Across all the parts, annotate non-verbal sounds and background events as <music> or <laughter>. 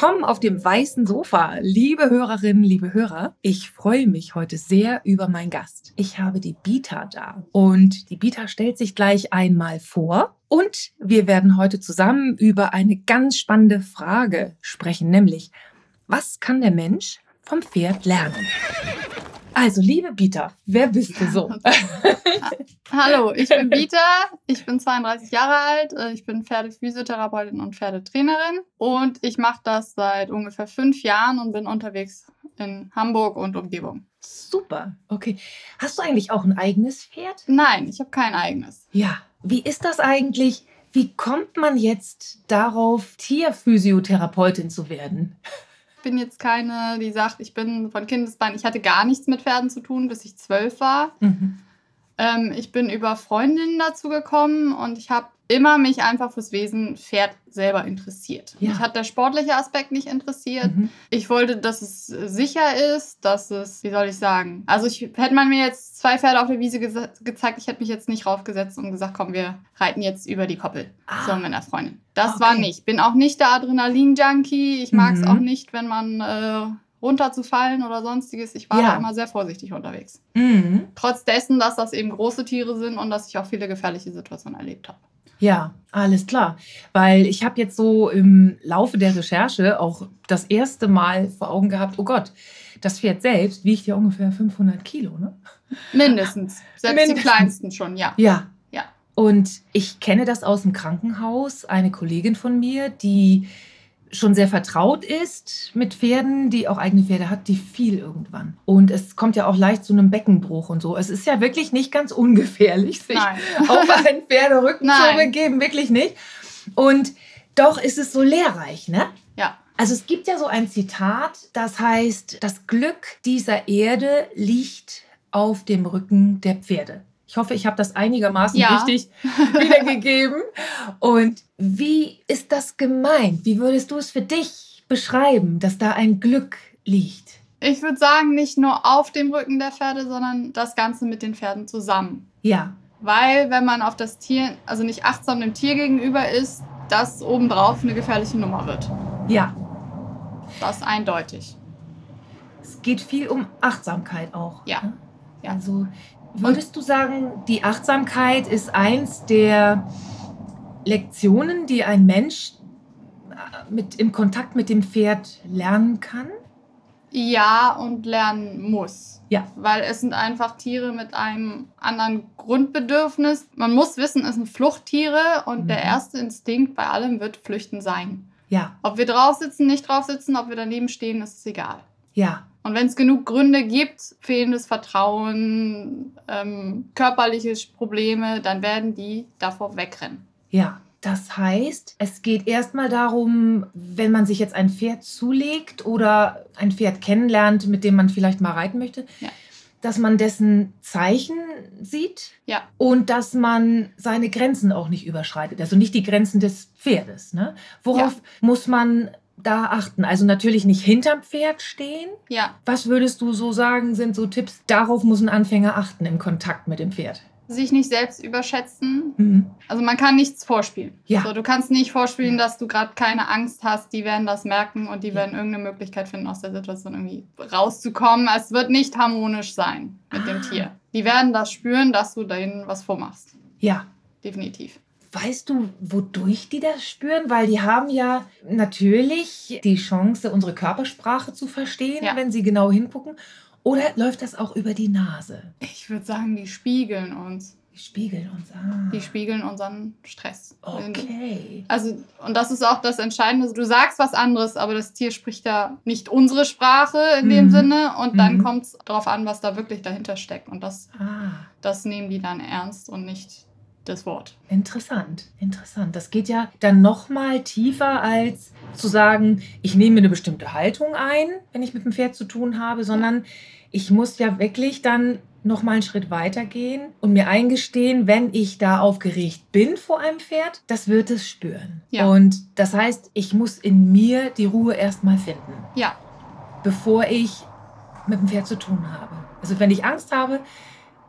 Willkommen auf dem weißen Sofa, liebe Hörerinnen, liebe Hörer. Ich freue mich heute sehr über meinen Gast. Ich habe die Bita da und die Bita stellt sich gleich einmal vor und wir werden heute zusammen über eine ganz spannende Frage sprechen, nämlich was kann der Mensch vom Pferd lernen? Also, liebe Bita, wer bist du so? <laughs> Hallo, ich bin Bita, ich bin 32 Jahre alt, äh, ich bin Pferdephysiotherapeutin und Pferdetrainerin und ich mache das seit ungefähr fünf Jahren und bin unterwegs in Hamburg und Umgebung. Super, okay. Hast du eigentlich auch ein eigenes Pferd? Nein, ich habe kein eigenes. Ja, wie ist das eigentlich? Wie kommt man jetzt darauf, Tierphysiotherapeutin zu werden? Bin jetzt keine, die sagt, ich bin von Kindesbein, ich hatte gar nichts mit Pferden zu tun, bis ich zwölf war. Mhm. Ähm, ich bin über Freundinnen dazu gekommen und ich habe immer mich einfach fürs Wesen Pferd selber interessiert. Ja. Mich hat der sportliche Aspekt nicht interessiert. Mhm. Ich wollte, dass es sicher ist, dass es, wie soll ich sagen, also ich hätte man mir jetzt zwei Pferde auf der Wiese ge gezeigt, ich hätte mich jetzt nicht raufgesetzt und gesagt, komm, wir reiten jetzt über die Koppel. Ah. So mit einer Freundin. Das okay. war nicht. Bin auch nicht der Adrenalin-Junkie. Ich mag es mhm. auch nicht, wenn man äh, runterzufallen oder sonstiges. Ich war ja. da immer sehr vorsichtig unterwegs. Mhm. Trotz dessen, dass das eben große Tiere sind und dass ich auch viele gefährliche Situationen erlebt habe. Ja, alles klar. Weil ich habe jetzt so im Laufe der Recherche auch das erste Mal vor Augen gehabt, oh Gott, das Pferd selbst wiegt ja ungefähr 500 Kilo, ne? Mindestens. Selbst Mindestens. die kleinsten schon, ja. Ja. Ja. Und ich kenne das aus dem Krankenhaus. Eine Kollegin von mir, die schon sehr vertraut ist mit Pferden, die auch eigene Pferde hat, die fiel irgendwann. Und es kommt ja auch leicht zu einem Beckenbruch und so. Es ist ja wirklich nicht ganz ungefährlich, sich Nein. <laughs> auf einen Pferderücken Nein. zu begeben, wirklich nicht. Und doch ist es so lehrreich, ne? Ja. Also es gibt ja so ein Zitat, das heißt, das Glück dieser Erde liegt auf dem Rücken der Pferde. Ich hoffe, ich habe das einigermaßen ja. richtig <laughs> wiedergegeben. Und wie ist das gemeint? Wie würdest du es für dich beschreiben, dass da ein Glück liegt? Ich würde sagen, nicht nur auf dem Rücken der Pferde, sondern das Ganze mit den Pferden zusammen. Ja. Weil, wenn man auf das Tier, also nicht achtsam dem Tier gegenüber ist, das obendrauf eine gefährliche Nummer wird. Ja. Das eindeutig. Es geht viel um Achtsamkeit auch. Ja. Ne? ja. Also Würdest du sagen, die Achtsamkeit ist eins der Lektionen, die ein Mensch äh, mit, im Kontakt mit dem Pferd lernen kann? Ja, und lernen muss. Ja. Weil es sind einfach Tiere mit einem anderen Grundbedürfnis. Man muss wissen, es sind Fluchttiere und mhm. der erste Instinkt bei allem wird Flüchten sein. Ja. Ob wir drauf sitzen, nicht drauf sitzen, ob wir daneben stehen, ist es egal. Ja. Und wenn es genug Gründe gibt, fehlendes Vertrauen, ähm, körperliche Probleme, dann werden die davor wegrennen. Ja, das heißt, es geht erstmal darum, wenn man sich jetzt ein Pferd zulegt oder ein Pferd kennenlernt, mit dem man vielleicht mal reiten möchte, ja. dass man dessen Zeichen sieht ja. und dass man seine Grenzen auch nicht überschreitet. Also nicht die Grenzen des Pferdes. Ne? Worauf ja. muss man da achten? Also natürlich nicht hinterm Pferd stehen. Ja. Was würdest du so sagen, sind so Tipps, darauf muss ein Anfänger achten im Kontakt mit dem Pferd? Sich nicht selbst überschätzen. Mhm. Also man kann nichts vorspielen. Ja. So, du kannst nicht vorspielen, dass du gerade keine Angst hast. Die werden das merken und die ja. werden irgendeine Möglichkeit finden, aus der Situation irgendwie rauszukommen. Es wird nicht harmonisch sein mit ah. dem Tier. Die werden das spüren, dass du denen was vormachst. Ja. Definitiv. Weißt du, wodurch die das spüren? Weil die haben ja natürlich die Chance, unsere Körpersprache zu verstehen, ja. wenn sie genau hingucken. Oder läuft das auch über die Nase? Ich würde sagen, die spiegeln uns. Die spiegeln uns, ah. Die spiegeln unseren Stress. Okay. Also, und das ist auch das Entscheidende. Du sagst was anderes, aber das Tier spricht ja nicht unsere Sprache in mhm. dem Sinne. Und dann mhm. kommt es darauf an, was da wirklich dahinter steckt. Und das, ah. das nehmen die dann ernst und nicht das Wort. Interessant, interessant. Das geht ja dann noch mal tiefer als zu sagen, ich nehme eine bestimmte Haltung ein, wenn ich mit dem Pferd zu tun habe, sondern ich muss ja wirklich dann noch mal einen Schritt weiter gehen und mir eingestehen, wenn ich da aufgeregt bin vor einem Pferd, das wird es spüren. Ja. Und das heißt, ich muss in mir die Ruhe erstmal finden. Ja. Bevor ich mit dem Pferd zu tun habe. Also wenn ich Angst habe,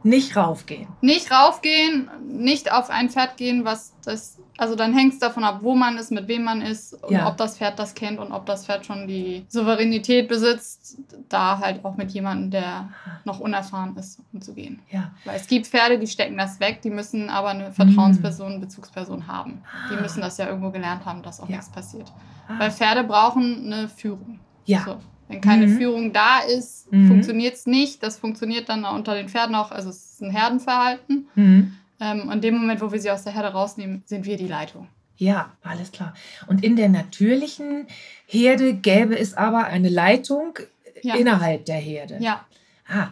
Nicht raufgehen. Nicht raufgehen, nicht auf ein Pferd gehen, was das. Also dann hängt es davon ab, wo man ist, mit wem man ist und ja. ob das Pferd das kennt und ob das Pferd schon die Souveränität besitzt, da halt auch mit jemandem, der noch unerfahren ist, umzugehen. Ja. Weil es gibt Pferde, die stecken das weg, die müssen aber eine Vertrauensperson, mm. Bezugsperson haben. Die müssen das ja irgendwo gelernt haben, dass auch ja. nichts passiert. Ah. Weil Pferde brauchen eine Führung. Ja. So. Wenn keine mhm. Führung da ist, mhm. funktioniert es nicht. Das funktioniert dann unter den Pferden auch. Also es ist ein Herdenverhalten. Mhm. Ähm, und in dem Moment, wo wir sie aus der Herde rausnehmen, sind wir die Leitung. Ja, alles klar. Und in der natürlichen Herde gäbe es aber eine Leitung ja. innerhalb der Herde. Ja. Ah.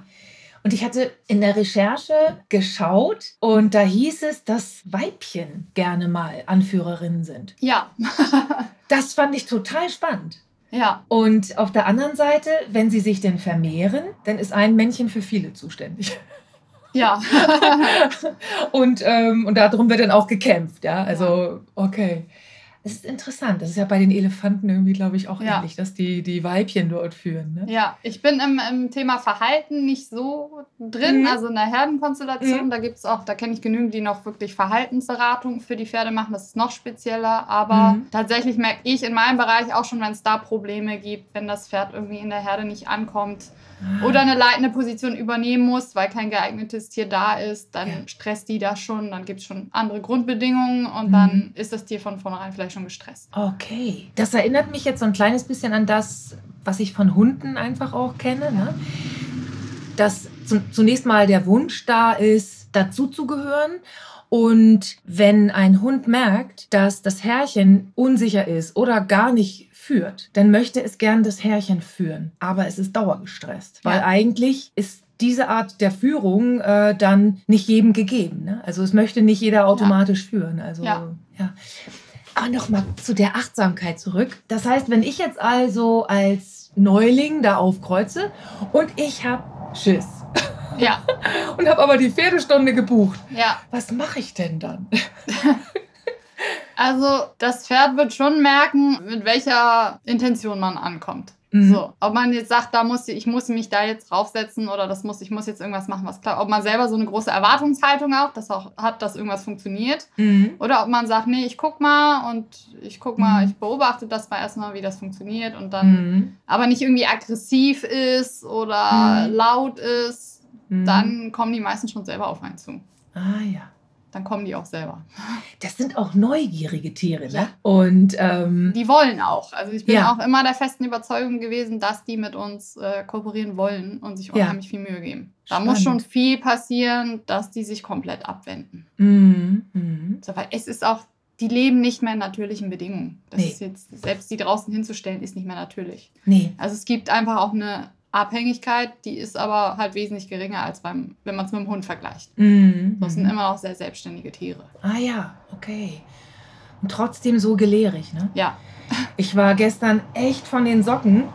Und ich hatte in der Recherche geschaut und da hieß es, dass Weibchen gerne mal Anführerinnen sind. Ja. <laughs> das fand ich total spannend. Ja. Und auf der anderen Seite, wenn sie sich denn vermehren, dann ist ein Männchen für viele zuständig. Ja. <laughs> und, ähm, und darum wird dann auch gekämpft, ja. Also, okay. Es ist interessant. Das ist ja bei den Elefanten irgendwie, glaube ich, auch ja. ähnlich, dass die, die Weibchen dort führen. Ne? Ja, ich bin im, im Thema Verhalten nicht so drin, mhm. also in der Herdenkonstellation. Mhm. Da gibt es auch, da kenne ich genügend, die noch wirklich Verhaltensberatung für die Pferde machen. Das ist noch spezieller. Aber mhm. tatsächlich merke ich in meinem Bereich auch schon, wenn es da Probleme gibt, wenn das Pferd irgendwie in der Herde nicht ankommt, oder eine leitende Position übernehmen muss, weil kein geeignetes Tier da ist, dann ja. stresst die das schon, dann gibt es schon andere Grundbedingungen und mhm. dann ist das Tier von vornherein vielleicht schon gestresst. Okay. Das erinnert mich jetzt so ein kleines bisschen an das, was ich von Hunden einfach auch kenne. Ne? Dass zunächst mal der Wunsch da ist, dazuzugehören. Und wenn ein Hund merkt, dass das Herrchen unsicher ist oder gar nicht führt, dann möchte es gern das Herrchen führen. Aber es ist dauergestresst, weil eigentlich ist diese Art der Führung äh, dann nicht jedem gegeben. Ne? Also es möchte nicht jeder automatisch ja. führen. Also ja. ja. Aber nochmal zu der Achtsamkeit zurück. Das heißt, wenn ich jetzt also als Neuling da aufkreuze und ich habe Schiss. Ja. <laughs> und habe aber die Pferdestunde gebucht. Ja. Was mache ich denn dann? <laughs> Also das Pferd wird schon merken, mit welcher Intention man ankommt. Mhm. So, ob man jetzt sagt, da muss ich, ich muss mich da jetzt draufsetzen oder das muss, ich muss jetzt irgendwas machen, was klar. Ob man selber so eine große Erwartungshaltung auch, das auch hat, dass irgendwas funktioniert. Mhm. Oder ob man sagt, nee, ich guck mal und ich guck mal, mhm. ich beobachte das mal erstmal, wie das funktioniert und dann mhm. aber nicht irgendwie aggressiv ist oder mhm. laut ist, dann kommen die meisten schon selber auf einen zu. Ah ja dann kommen die auch selber. Das sind auch neugierige Tiere, ne? Ja. Und ähm, die wollen auch. Also ich bin ja. auch immer der festen Überzeugung gewesen, dass die mit uns äh, kooperieren wollen und sich unheimlich ja. viel Mühe geben. Da Spannend. muss schon viel passieren, dass die sich komplett abwenden. Mhm. Mhm. So, weil es ist auch, die leben nicht mehr in natürlichen Bedingungen. Das nee. ist jetzt, selbst die draußen hinzustellen, ist nicht mehr natürlich. Nee. Also es gibt einfach auch eine Abhängigkeit, die ist aber halt wesentlich geringer als beim, wenn man es mit dem Hund vergleicht. Mhm. Das sind immer noch sehr selbstständige Tiere. Ah ja, okay. Und trotzdem so gelehrig, ne? Ja. Ich war gestern echt von den Socken,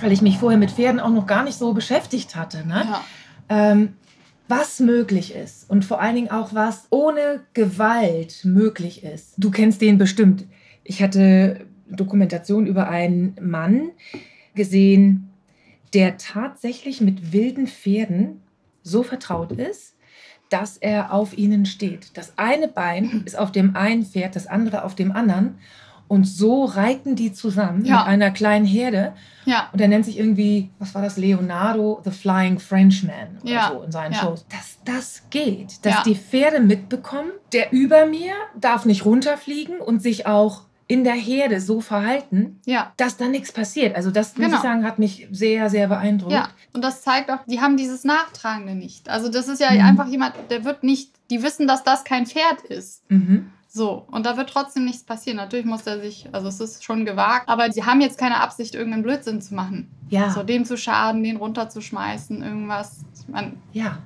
weil ich mich vorher mit Pferden auch noch gar nicht so beschäftigt hatte, ne? Ja. Ähm, was möglich ist und vor allen Dingen auch was ohne Gewalt möglich ist. Du kennst den bestimmt. Ich hatte Dokumentation über einen Mann gesehen, der tatsächlich mit wilden Pferden so vertraut ist, dass er auf ihnen steht. Das eine Bein ist auf dem einen Pferd, das andere auf dem anderen. Und so reiten die zusammen ja. mit einer kleinen Herde. Ja. Und er nennt sich irgendwie, was war das, Leonardo the Flying Frenchman oder ja. so in seinen ja. Shows. Dass das geht, dass die Pferde mitbekommen, der über mir darf nicht runterfliegen und sich auch in der Herde so verhalten, ja. dass da nichts passiert. Also das, genau. muss ich genau. sagen, hat mich sehr, sehr beeindruckt. Ja, und das zeigt auch, die haben dieses Nachtragende nicht. Also das ist ja mhm. einfach jemand, der wird nicht, die wissen, dass das kein Pferd ist. Mhm. So, und da wird trotzdem nichts passieren. Natürlich muss er sich, also es ist schon gewagt, aber sie haben jetzt keine Absicht, irgendeinen Blödsinn zu machen. Ja. So, dem zu schaden, den runterzuschmeißen, irgendwas. Ich meine, ja.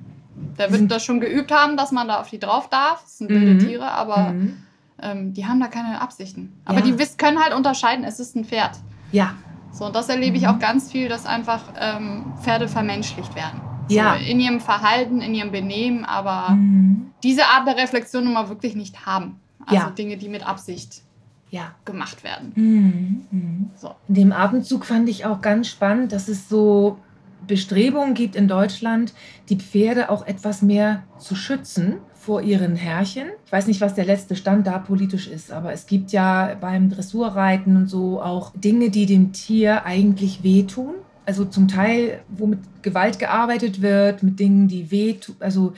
Der wird das schon geübt haben, dass man da auf die drauf darf. Das sind wilde mhm. Tiere, aber mhm ähm, die haben da keine Absichten. Aber ja. die wiss, können halt unterscheiden, es ist ein Pferd. Ja. So, und das erlebe ich mhm. auch ganz viel, dass einfach ähm, Pferde vermenschlicht werden. So, ja. In ihrem Verhalten, in ihrem Benehmen, aber mhm. diese Art der Reflexion nun mal wirklich nicht haben. Also ja. Dinge, die mit Absicht ja. gemacht werden. Mhm. Mhm. So. In dem Abendzug fand ich auch ganz spannend, dass es so Bestrebungen gibt in Deutschland, die Pferde auch etwas mehr zu schützen vor ihren Herrchen. Ich weiß nicht, was der letzte Stand da politisch ist, aber es gibt ja beim Dressurreiten und so auch Dinge, die dem Tier eigentlich wehtun. Also zum Teil, wo mit Gewalt gearbeitet wird, mit Dingen, die wehtun, also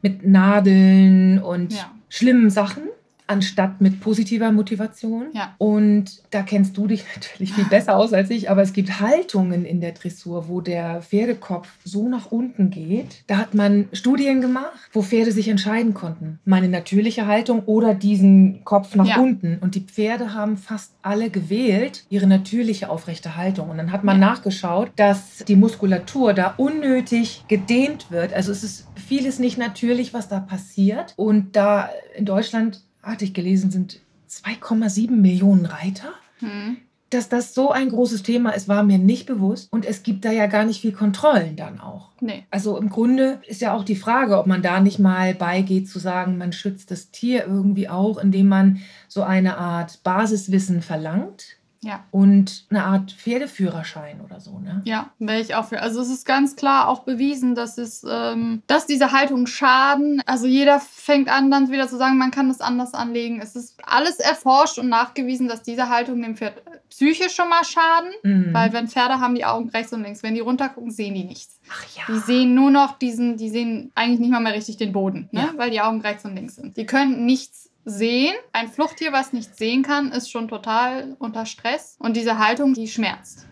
mit Nadeln und ja. schlimmen Sachen anstatt mit positiver Motivation. Ja. Und da kennst du dich <laughs> natürlich viel besser aus als ich, aber es gibt Haltungen in der Dressur, wo der Pferdekopf so nach unten geht. Da hat man Studien gemacht, wo Pferde sich entscheiden konnten. Meine natürliche Haltung oder diesen Kopf nach ja. unten. Und die Pferde haben fast alle gewählt ihre natürliche aufrechte Haltung. Und dann hat man ja. nachgeschaut, dass die Muskulatur da unnötig gedehnt wird. Also es ist vieles nicht natürlich, was da passiert. Und da in Deutschland hatte ich gelesen, sind 2,7 Millionen Reiter. Hm. Dass das so ein großes Thema ist, war mir nicht bewusst. Und es gibt da ja gar nicht viel Kontrollen dann auch. Nee. Also im Grunde ist ja auch die Frage, ob man da nicht mal beigeht zu sagen, man schützt das Tier irgendwie auch, indem man so eine Art Basiswissen verlangt ja. Und eine Art Pferdeführerschein oder so, ne? Ja, wäre ich auch für. Also es ist ganz klar auch bewiesen, dass es, ähm, dass diese Haltungen schaden. Also jeder fängt an, dann wieder zu sagen, man kann das anders anlegen. Es ist alles erforscht und nachgewiesen, dass diese Haltungen dem Pferd psychisch schon mal schaden. Mhm. Weil wenn Pferde haben die Augen rechts und links, wenn die runtergucken, sehen die nichts. Ach ja. Die sehen nur noch diesen, die sehen eigentlich nicht mal mehr richtig den Boden, ne? Ja. weil die Augen rechts und links sind. Die können nichts sehen. Ein Fluchttier, was nicht sehen kann, ist schon total unter Stress. Und diese Haltung, die schmerzt.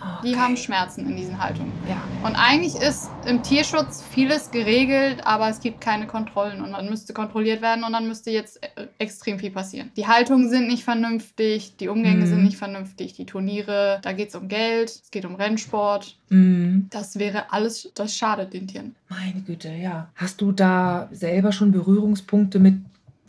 Okay. Die haben Schmerzen in diesen Haltungen. Ja. Und eigentlich ist im Tierschutz vieles geregelt, aber es gibt keine Kontrollen und dann müsste kontrolliert werden und dann müsste jetzt äh, extrem viel passieren. Die Haltungen sind nicht vernünftig, die Umgänge mhm. sind nicht vernünftig, die Turniere, da geht es um Geld, es geht um Rennsport. Mhm. Das wäre alles, das schadet den Tieren. Meine Güte, ja. Hast du da selber schon Berührungspunkte mit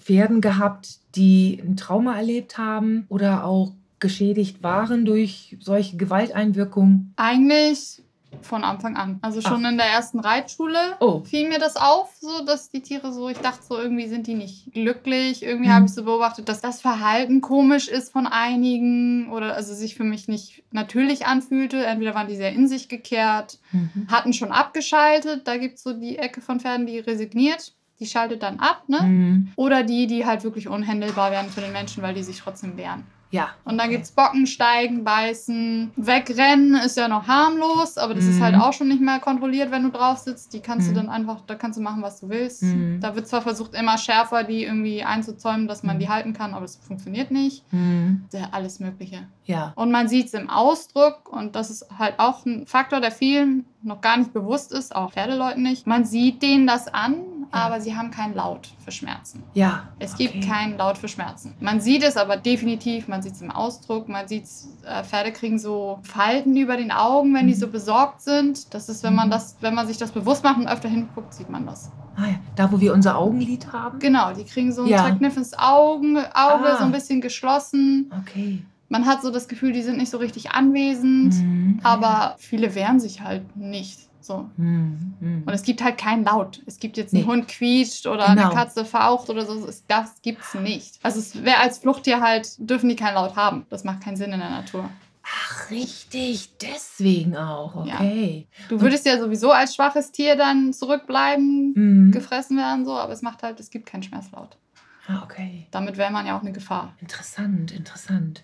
Pferden gehabt, die ein Trauma erlebt haben oder auch geschädigt waren durch solche Gewalteinwirkungen? Eigentlich von Anfang an. Also schon Ach. in der ersten Reitschule oh. fiel mir das auf, so dass die Tiere so, ich dachte so, irgendwie sind die nicht glücklich. Irgendwie mhm. habe ich so beobachtet, dass das Verhalten komisch ist von einigen oder also sich für mich nicht natürlich anfühlte. Entweder waren die sehr in sich gekehrt, mhm. hatten schon abgeschaltet. Da gibt es so die Ecke von Pferden, die resigniert die schaltet dann ab, ne? Mhm. Oder die, die halt wirklich unhändelbar werden für den Menschen, weil die sich trotzdem wehren. Ja. Und dann okay. gibt es Bocken, Steigen, Beißen. Wegrennen ist ja noch harmlos, aber das mhm. ist halt auch schon nicht mehr kontrolliert, wenn du drauf sitzt. Die kannst mhm. du dann einfach, da kannst du machen, was du willst. Mhm. Da wird zwar versucht, immer schärfer die irgendwie einzuzäumen, dass man mhm. die halten kann, aber es funktioniert nicht. Mhm. Ja, alles Mögliche. Ja. Und man sieht es im Ausdruck und das ist halt auch ein Faktor, der vielen noch gar nicht bewusst ist, auch Pferdeleuten nicht. Man sieht denen das an. Aber sie haben keinen Laut für Schmerzen. Ja. Es okay. gibt keinen Laut für Schmerzen. Man sieht es aber definitiv, man sieht es im Ausdruck, man sieht äh, Pferde kriegen so Falten über den Augen, wenn mhm. die so besorgt sind. Das ist, wenn man mhm. das, wenn man sich das bewusst macht und öfter hinguckt, sieht man das. Ah ja, da wo wir unser Augenlid haben? Genau, die kriegen so ein ja. verkniffenes Augen, Auge, ah. so ein bisschen geschlossen. Okay. Man hat so das Gefühl, die sind nicht so richtig anwesend, mhm. aber viele wehren sich halt nicht. So. Mm, mm. Und es gibt halt keinen Laut. Es gibt jetzt einen nee. Hund quietscht oder genau. eine Katze faucht oder so. Das gibt es nicht. Also es wäre als Fluchttier halt, dürfen die keinen Laut haben. Das macht keinen Sinn in der Natur. Ach, richtig, deswegen auch, okay. Ja. Du würdest ja sowieso als schwaches Tier dann zurückbleiben, mm. gefressen werden, so, aber es macht halt, es gibt keinen Schmerzlaut. Ah, okay. Damit wäre man ja auch eine Gefahr. Interessant, interessant.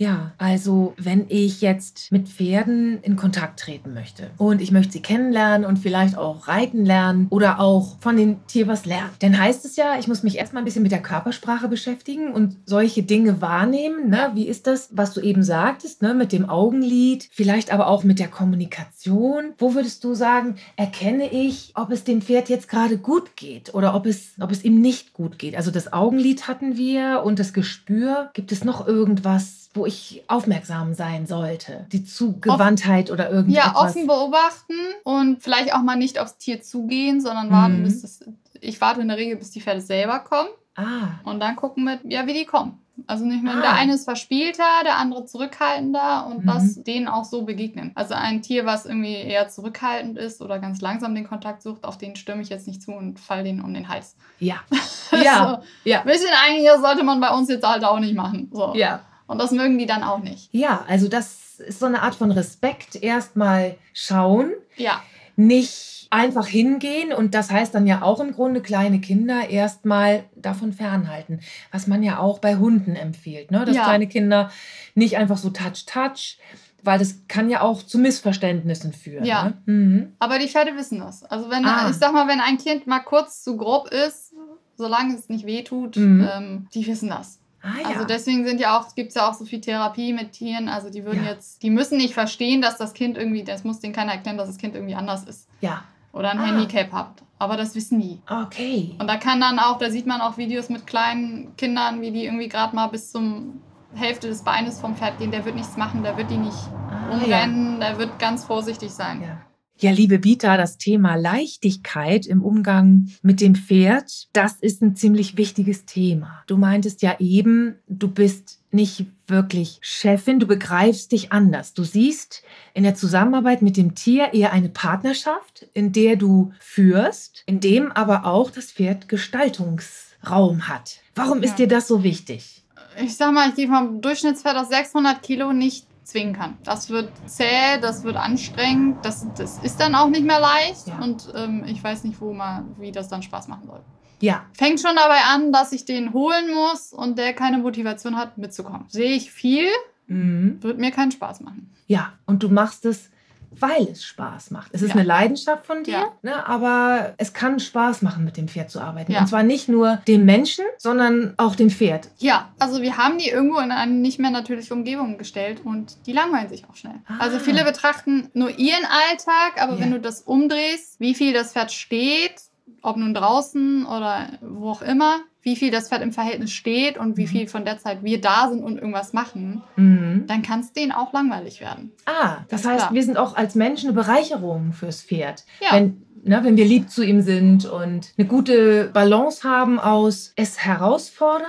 Ja, also wenn ich jetzt mit Pferden in Kontakt treten möchte und ich möchte sie kennenlernen und vielleicht auch reiten lernen oder auch von dem Tier was lernen, dann heißt es ja, ich muss mich erstmal ein bisschen mit der Körpersprache beschäftigen und solche Dinge wahrnehmen. Ne? Wie ist das, was du eben sagtest, ne? mit dem Augenlid, vielleicht aber auch mit der Kommunikation? Wo würdest du sagen, erkenne ich, ob es dem Pferd jetzt gerade gut geht oder ob es, ob es ihm nicht gut geht? Also das Augenlid hatten wir und das Gespür. Gibt es noch irgendwas? Wo ich aufmerksam sein sollte? Die Zugewandtheit oder irgendwas? Ja, offen beobachten und vielleicht auch mal nicht aufs Tier zugehen, sondern warten, mhm. bis das. Ich warte in der Regel, bis die Pferde selber kommen. Ah. Und dann gucken wir, ja, wie die kommen. Also nicht mehr, ah. der eine ist verspielter, der andere zurückhaltender und mhm. lass denen auch so begegnen. Also ein Tier, was irgendwie eher zurückhaltend ist oder ganz langsam den Kontakt sucht, auf den stürme ich jetzt nicht zu und fall den um den Hals. Ja. <laughs> ja. so. ja. Bisschen eigentlich sollte man bei uns jetzt halt auch nicht machen. So. Ja. Und das mögen die dann auch nicht. Ja, also das ist so eine Art von Respekt. Erstmal schauen. Ja. Nicht einfach hingehen und das heißt dann ja auch im Grunde kleine Kinder erstmal davon fernhalten, was man ja auch bei Hunden empfiehlt, ne? dass Ja. kleine Kinder nicht einfach so touch touch, weil das kann ja auch zu Missverständnissen führen. Ja. Ne? Mhm. Aber die Pferde wissen das. Also wenn, Ah. ich sag mal, wenn ein Kind mal kurz zu grob ist, solange es nicht wehtut, Mhm. ähm, die wissen das. Ah ja. Also deswegen sind ja auch, gibt es ja auch so viel Therapie mit Tieren. Also die würden Ja. jetzt, die müssen nicht verstehen, dass das Kind irgendwie, das muss denen keiner erklären, dass das Kind irgendwie anders ist. ja. Oder ein Ah. Handicap hat. Aber das wissen die. Okay. Und da kann dann auch, da sieht man auch Videos mit kleinen Kindern, wie die irgendwie gerade mal bis zum Hälfte des Beines vom Pferd gehen. Der wird nichts machen, der wird die nicht Ah, umrennen, der wird ganz vorsichtig sein. Ja. Ja, liebe Bita, das Thema Leichtigkeit im Umgang mit dem Pferd, das ist ein ziemlich wichtiges Thema. Du meintest ja eben, du bist nicht wirklich Chefin, du begreifst dich anders. Du siehst in der Zusammenarbeit mit dem Tier eher eine Partnerschaft, in der du führst, in dem aber auch das Pferd Gestaltungsraum hat. Warum ist Ja. dir das so wichtig? Ich sag mal, ich gehe vom Durchschnittspferd auf 600 Kilo nicht zwingen kann. Das wird zäh, das wird anstrengend, das, das ist dann auch nicht mehr leicht Ja. und ähm, ich weiß nicht, wo mal, wie das dann Spaß machen soll. Ja, Fängt schon dabei an, dass ich den holen muss und der keine Motivation hat, mitzukommen. Sehe ich viel, mhm. wird mir keinen Spaß machen. Ja, und du machst es, weil es Spaß macht. Es ist Ja. eine Leidenschaft von dir, Ja. ne, aber es kann Spaß machen, mit dem Pferd zu arbeiten. Ja. Und zwar nicht nur dem Menschen, sondern auch dem Pferd. Ja, also wir haben die irgendwo in eine nicht mehr natürliche Umgebung gestellt und die langweilen sich auch schnell. Ah. Also viele betrachten nur ihren Alltag, aber wenn du das umdrehst, wie viel das Pferd steht, ob nun draußen oder wo auch immer, wie viel das Pferd im Verhältnis steht und wie Mhm. viel von der Zeit wir da sind und irgendwas machen, Mhm. dann kann es denen auch langweilig werden. Ah, das Ganz heißt, klar. wir sind auch als Menschen eine Bereicherung fürs Pferd. Ja. Wenn, ne, wenn wir lieb zu ihm sind und eine gute Balance haben aus es herausfordern,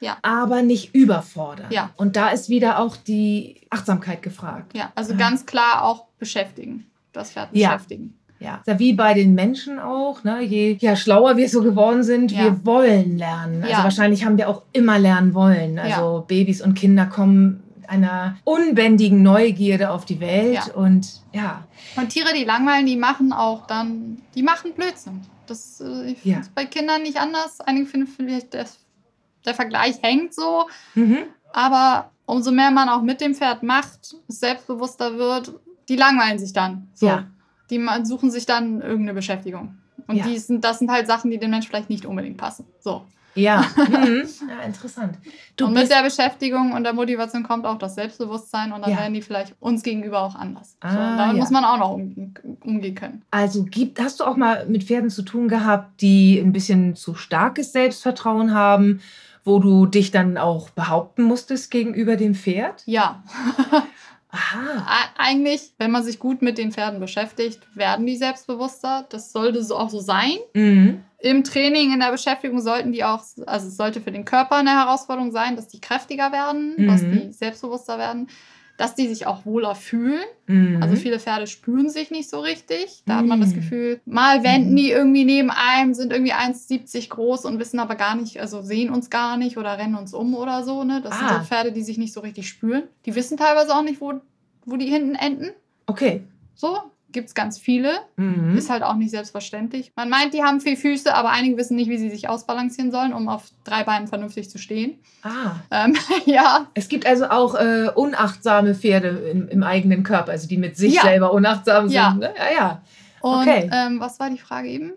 Ja. aber nicht überfordern. Ja. Und da ist wieder auch die Achtsamkeit gefragt. Ja, also Ah. ganz klar auch beschäftigen. Das Pferd Ja. beschäftigen. Ja, ist ja wie bei den Menschen auch, ne? je ja, schlauer wir so geworden sind, Ja. wir wollen lernen. Also Ja. wahrscheinlich haben wir auch immer lernen wollen. Also Babys und Kinder kommen einer unbändigen Neugierde auf die Welt und ja, Und Tiere, die langweilen, die machen auch dann, die machen Blödsinn. Das äh, ich Ja. bei Kindern nicht anders. Einige finden vielleicht, das, der Vergleich hängt so. mhm. Aber umso mehr man auch mit dem Pferd macht, es selbstbewusster wird, die langweilen sich dann. So. Ja. Die suchen sich dann irgendeine Beschäftigung. Und Ja. die sind, das sind halt Sachen, die dem Mensch vielleicht nicht unbedingt passen. So. ja, <laughs> mhm. ja, interessant. Du und mit der Beschäftigung und der Motivation kommt auch das Selbstbewusstsein und dann Ja. werden die vielleicht uns gegenüber auch anders. so, Ah, und damit ja. muss man auch noch umgehen, umgehen können. also gibt, hast du auch mal mit Pferden zu tun gehabt, die ein bisschen zu starkes Selbstvertrauen haben, wo du dich dann auch behaupten musstest gegenüber dem Pferd? Ja, <laughs> Aha. Eigentlich, wenn man sich gut mit den Pferden beschäftigt, werden die selbstbewusster. Das sollte so auch so sein. Mhm. Im Training, in der Beschäftigung sollten die auch, also es sollte für den Körper eine Herausforderung sein, dass die kräftiger werden, Mhm. dass die selbstbewusster werden, dass die sich auch wohler fühlen. Mhm. Also viele Pferde spüren sich nicht so richtig. Da hat man das Mhm. Gefühl, mal wenden die irgendwie neben einem, sind irgendwie 1,70 groß und wissen aber gar nicht, also sehen uns gar nicht oder rennen uns um oder so. Ne? Das sind Ah. so Pferde, die sich nicht so richtig spüren. Die wissen teilweise auch nicht, wo, wo die hinten enden. okay. So, gibt es ganz viele. Mhm. Ist halt auch nicht selbstverständlich. Man meint, die haben viel Füße, aber einige wissen nicht, wie sie sich ausbalancieren sollen, um auf drei Beinen vernünftig zu stehen. Ah. Ähm, <laughs> ja, Es gibt also auch äh, unachtsame Pferde im, im eigenen Körper, also die mit sich Ja. selber unachtsam sind. Ja. Ne? ja, ja. und Okay. ähm, was war die Frage eben?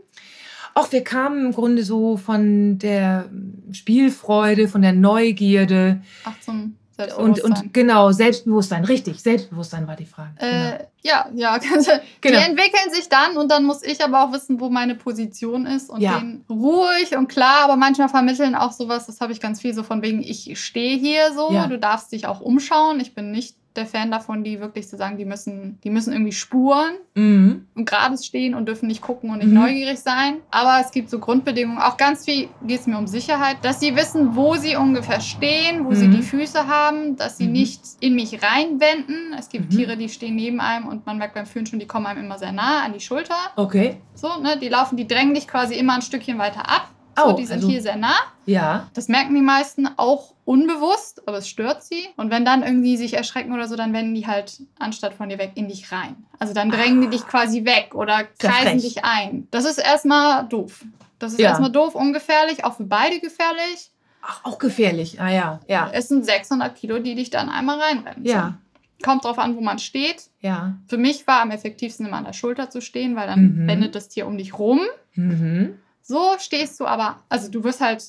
Auch wir kamen im Grunde so von der Spielfreude, von der Neugierde Ach, zum und, und genau, Selbstbewusstsein, richtig, Selbstbewusstsein war die Frage. genau. Äh, ja, ja. <laughs> Genau. Die entwickeln sich dann und dann muss ich aber auch wissen, wo meine Position ist und Ja. denen ruhig und klar, aber manchmal vermitteln auch sowas, das habe ich ganz viel so von wegen, ich stehe hier so, Ja. du darfst dich auch umschauen. Ich bin nicht der Fan davon, die wirklich zu sagen, die müssen, die müssen irgendwie spuren Mhm. und gerade stehen und dürfen nicht gucken und nicht Mhm. neugierig sein. Aber es gibt so Grundbedingungen, auch ganz viel geht es mir um Sicherheit, dass sie wissen, wo sie ungefähr stehen, wo sie Mhm. die Füße haben, dass sie Mhm. nicht in mich reinwenden. Es gibt Mhm. Tiere, die stehen neben einem und man merkt beim Führen schon, die kommen einem immer sehr nah an die Schulter. Okay. So, ne, die laufen, die drängen dich quasi immer ein Stückchen weiter ab. So, oh, die sind also, hier sehr nah. Ja. Das merken die meisten auch unbewusst, aber es stört sie. Und wenn dann irgendwie sich erschrecken oder so, dann wenden die halt anstatt von dir weg in dich rein. Also dann drängen ah. die dich quasi weg oder kreisen dich ein. Das ist erstmal doof. Das ist ja. erstmal doof, ungefährlich, auch für beide gefährlich. Ach, auch gefährlich. Ah ja, ja. Es sind 600 Kilo, die dich dann einmal reinrennen. Ja. So. Kommt drauf an, wo man steht. Ja. Für mich war am effektivsten immer an der Schulter zu stehen, weil dann mhm. wendet das Tier um dich rum. Mhm. So stehst du aber, also du wirst halt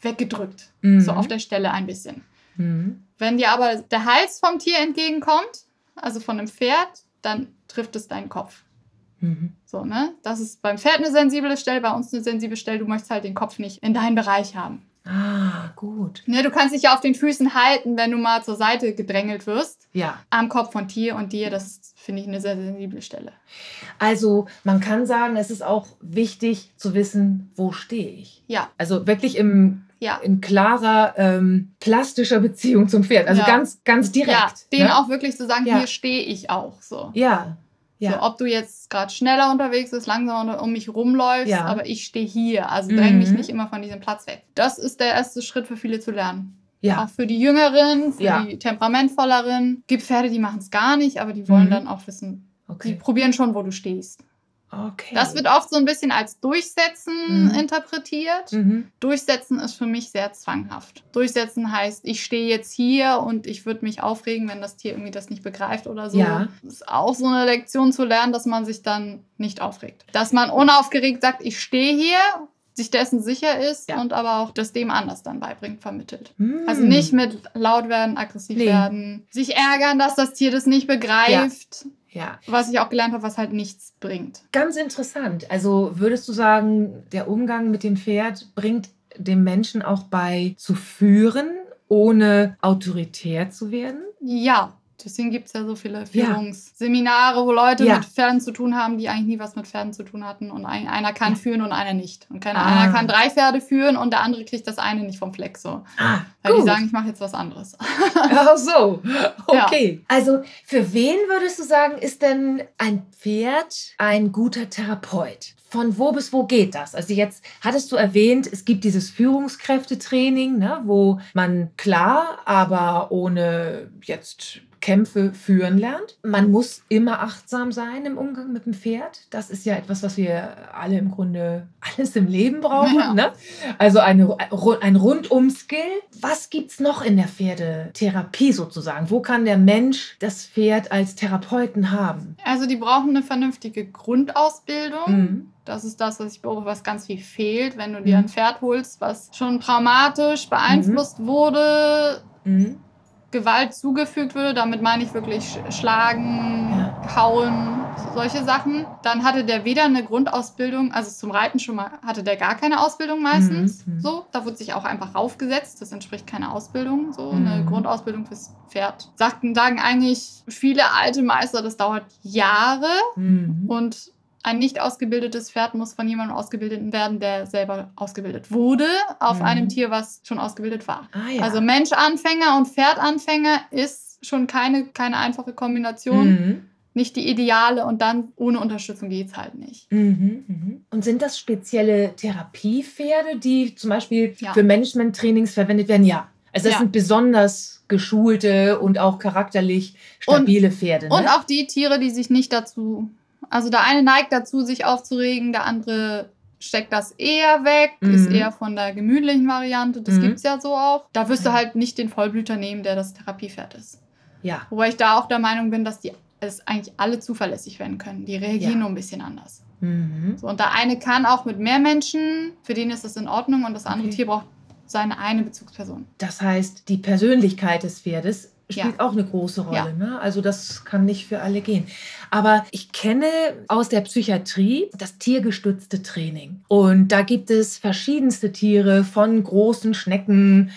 weggedrückt. Mhm. So auf der Stelle ein bisschen. Mhm. Wenn dir aber der Hals vom Tier entgegenkommt, also von einem Pferd, dann trifft es deinen Kopf. Mhm. So, ne? Das ist beim Pferd eine sensible Stelle, bei uns eine sensible Stelle. Du möchtest halt den Kopf nicht in deinen Bereich haben. Ah, gut. Ne, du kannst dich ja auf den Füßen halten, wenn du mal zur Seite gedrängelt wirst. Ja. Am Kopf von Tier und dir, das finde ich, eine sehr sensible Stelle. Also, man kann sagen, es ist auch wichtig zu wissen, wo stehe ich. Ja. Also wirklich im ja. in klarer ähm, plastischer Beziehung zum Pferd. Also ja. ganz, ganz direkt. Ja, denen ne? auch wirklich zu sagen, ja. hier stehe ich auch so. Ja. Ja. So, ob du jetzt gerade schneller unterwegs bist, langsamer um mich rumläufst, ja. aber ich stehe hier. Also mhm. dräng mich nicht immer von diesem Platz weg. Das ist der erste Schritt für viele zu lernen. Ja. Auch für die Jüngeren, für ja. die Temperamentvolleren. Gibt Pferde, die machen es gar nicht, aber die wollen mhm. dann auch wissen, okay. die probieren schon, wo du stehst. Okay. Das wird oft so ein bisschen als Durchsetzen mhm. interpretiert. Mhm. Durchsetzen ist für mich sehr zwanghaft. Durchsetzen heißt, ich stehe jetzt hier und ich würde mich aufregen, wenn das Tier irgendwie das nicht begreift oder so. Ja. Das ist auch so eine Lektion zu lernen, dass man sich dann nicht aufregt. Dass man unaufgeregt sagt, ich stehe hier sich dessen sicher ist ja. und aber auch das dem anders dann beibringt, vermittelt. Mm. Also nicht mit laut werden, aggressiv nee. werden, sich ärgern, dass das Tier das nicht begreift. Ja. Ja. Was ich auch gelernt habe, was halt nichts bringt. Ganz interessant. Also würdest du sagen, der Umgang mit dem Pferd bringt dem Menschen auch bei zu führen, ohne autoritär zu werden? Ja, Deswegen gibt es ja so viele Führungsseminare, wo Leute ja. mit Pferden zu tun haben, die eigentlich nie was mit Pferden zu tun hatten. Und ein, einer kann ja. führen und einer nicht. Und keiner, ah. einer kann drei Pferde führen und der andere kriegt das eine nicht vom Fleck so. Ah, Weil gut. die sagen, ich mache jetzt was anderes. <laughs> Ach so, okay. Ja. Also für wen würdest du sagen, ist denn ein Pferd ein guter Therapeut? von wo bis wo geht das? Also jetzt hattest du erwähnt, es gibt dieses Führungskräftetraining, ne, wo man klar, aber ohne jetzt Kämpfe führen lernt. Man muss immer achtsam sein im Umgang mit dem Pferd. Das ist ja etwas, was wir alle im Grunde alles im Leben brauchen. Ja. Ne? Also eine, ein Rundum-Skill. Was gibt es noch in der Pferdetherapie sozusagen? Wo kann der Mensch das Pferd als Therapeuten haben? Also die brauchen eine vernünftige Grundausbildung. Mhm. Das ist das, was ich beobachte, was ganz viel fehlt, wenn du dir ein Pferd holst, was schon traumatisch beeinflusst mhm. wurde. Mhm. Gewalt zugefügt würde, damit meine ich wirklich schlagen, hauen, solche Sachen, dann hatte der weder eine Grundausbildung, also zum Reiten schon mal, hatte der gar keine Ausbildung meistens. Mhm. So, da wurde sich auch einfach raufgesetzt. Das entspricht keiner Ausbildung. So, mhm. eine Grundausbildung fürs Pferd. Sagten, sagen eigentlich viele alte Meister, das dauert Jahre. Mhm. Und ein nicht ausgebildetes Pferd muss von jemandem ausgebildet werden, der selber ausgebildet wurde, auf mhm. einem Tier, was schon ausgebildet war. Ah, ja. Also Mensch-Anfänger und Pferdanfänger ist schon keine, keine einfache Kombination. Mhm. Nicht die ideale und dann ohne Unterstützung geht es halt nicht. Mhm, mhm. Und sind das spezielle Therapiepferde, die zum Beispiel ja. für Management-Trainings verwendet werden? Ja. Also das ja. sind besonders geschulte und auch charakterlich stabile und, Pferde. Ne? Und auch die Tiere, die sich nicht dazu also der eine neigt dazu, sich aufzuregen, der andere steckt das eher weg, mhm. ist eher von der gemütlichen Variante. Das mhm. gibt es ja so auch. Da wirst du halt nicht den Vollblüter nehmen, der das Therapiepferd ist. Ja. Wobei ich da auch der Meinung bin, dass die es eigentlich alle zuverlässig werden können. Die reagieren ja. nur ein bisschen anders. Mhm. So, und der eine kann auch mit mehr Menschen, für den ist das in Ordnung, und das andere okay. Tier braucht seine eine Bezugsperson. Das heißt, die Persönlichkeit des Pferdes spielt ja. auch eine große Rolle. Ja. Ne? Also das kann nicht für alle gehen. Aber ich kenne aus der Psychiatrie das tiergestützte Training. Und da gibt es verschiedenste Tiere von großen Schnecken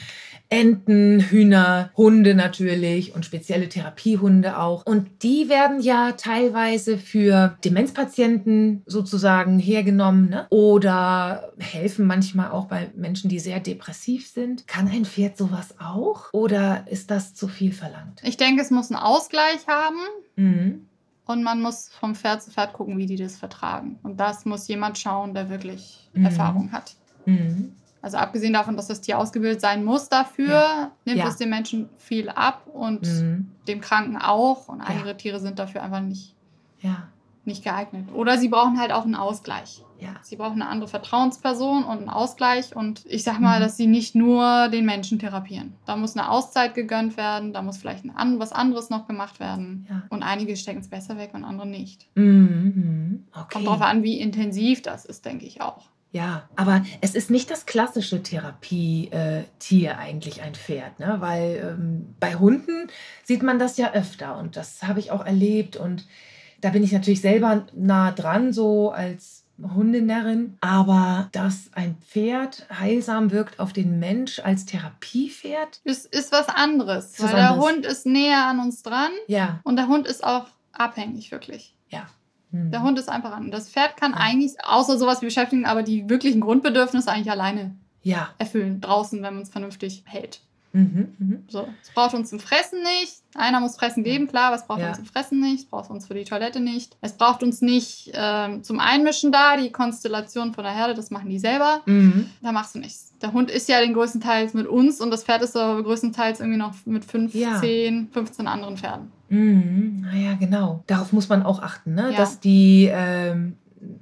Enten, Hühner, Hunde natürlich und spezielle Therapiehunde auch. Und die werden ja teilweise für Demenzpatienten sozusagen hergenommen ne? oder helfen manchmal auch bei Menschen, die sehr depressiv sind. Kann ein Pferd sowas auch oder ist das zu viel verlangt? Ich denke, es muss einen Ausgleich haben. Mhm. Und man muss vom Pferd zu Pferd gucken, wie die das vertragen. Und das muss jemand schauen, der wirklich mhm. Erfahrung hat. Mhm. Also abgesehen davon, dass das Tier ausgebildet sein muss dafür, Ja. nimmt Ja. es dem Menschen viel ab und Mhm. dem Kranken auch. Und Ja. einige Tiere sind dafür einfach nicht, Ja. nicht geeignet. Oder sie brauchen halt auch einen Ausgleich. Ja. Sie brauchen eine andere Vertrauensperson und einen Ausgleich. Und ich sag mal, Mhm. dass sie nicht nur den Menschen therapieren. Da muss eine Auszeit gegönnt werden, da muss vielleicht ein an, was anderes noch gemacht werden. Ja. Und einige stecken es besser weg und andere nicht. Mhm. Okay. Kommt drauf an, wie intensiv das ist, denke ich auch. Ja, aber es ist nicht das klassische Therapietier eigentlich ein Pferd, ne? weil ähm, bei Hunden sieht man das ja öfter und das habe ich auch erlebt und da bin ich natürlich selber nah dran, so als Hundenärrin, aber dass ein Pferd heilsam wirkt auf den Mensch als Therapiepferd, Es ist was anderes, Ist was weil der anderes. Hund ist näher an uns dran ja, und der Hund ist auch abhängig, wirklich. ja. Hm. Der Hund ist einfach an. Das Pferd kann Ja. eigentlich, außer sowas wie beschäftigen, aber die wirklichen Grundbedürfnisse eigentlich alleine Ja. erfüllen, draußen, wenn man es vernünftig hält. Mhm. Mhm. So, es braucht uns zum Fressen nicht. Einer muss Fressen geben, klar, aber es braucht Ja. uns zum Fressen nicht. Es braucht uns für die Toilette nicht. Es braucht uns nicht ähm, zum Einmischen da. Die Konstellation von der Herde, das machen die selber. Mhm. Da machst du nichts. Der Hund ist ja den größten Teils mit uns und das Pferd ist aber größtenteils irgendwie noch mit 5, Ja. 10, 15 anderen Pferden. Mhm. Naja, genau. Darauf muss man auch achten, ne? Ja. dass die, ähm,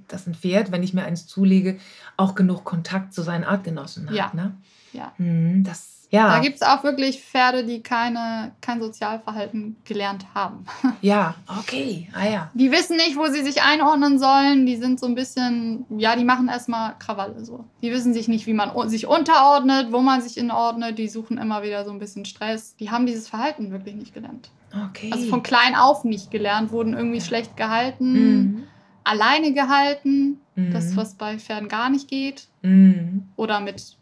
dass ein Pferd, wenn ich mir eins zulege, auch genug Kontakt zu seinen Artgenossen hat. Ja. Ne? Ja. Mhm. Das, ja, Da gibt es auch wirklich Pferde, die keine, kein Sozialverhalten gelernt haben. <laughs> ja, okay, ah ja. Die wissen nicht, wo sie sich einordnen sollen. Die sind so ein bisschen, ja, die machen erstmal Krawalle so. Die wissen sich nicht, wie man sich unterordnet, wo man sich inordnet. Die suchen immer wieder so ein bisschen Stress. Die haben dieses Verhalten wirklich nicht gelernt. Okay. Also von klein auf nicht gelernt, wurden irgendwie schlecht gehalten, mhm. alleine gehalten. Mhm. Das, was bei Pferden gar nicht geht. Mhm. Oder mit,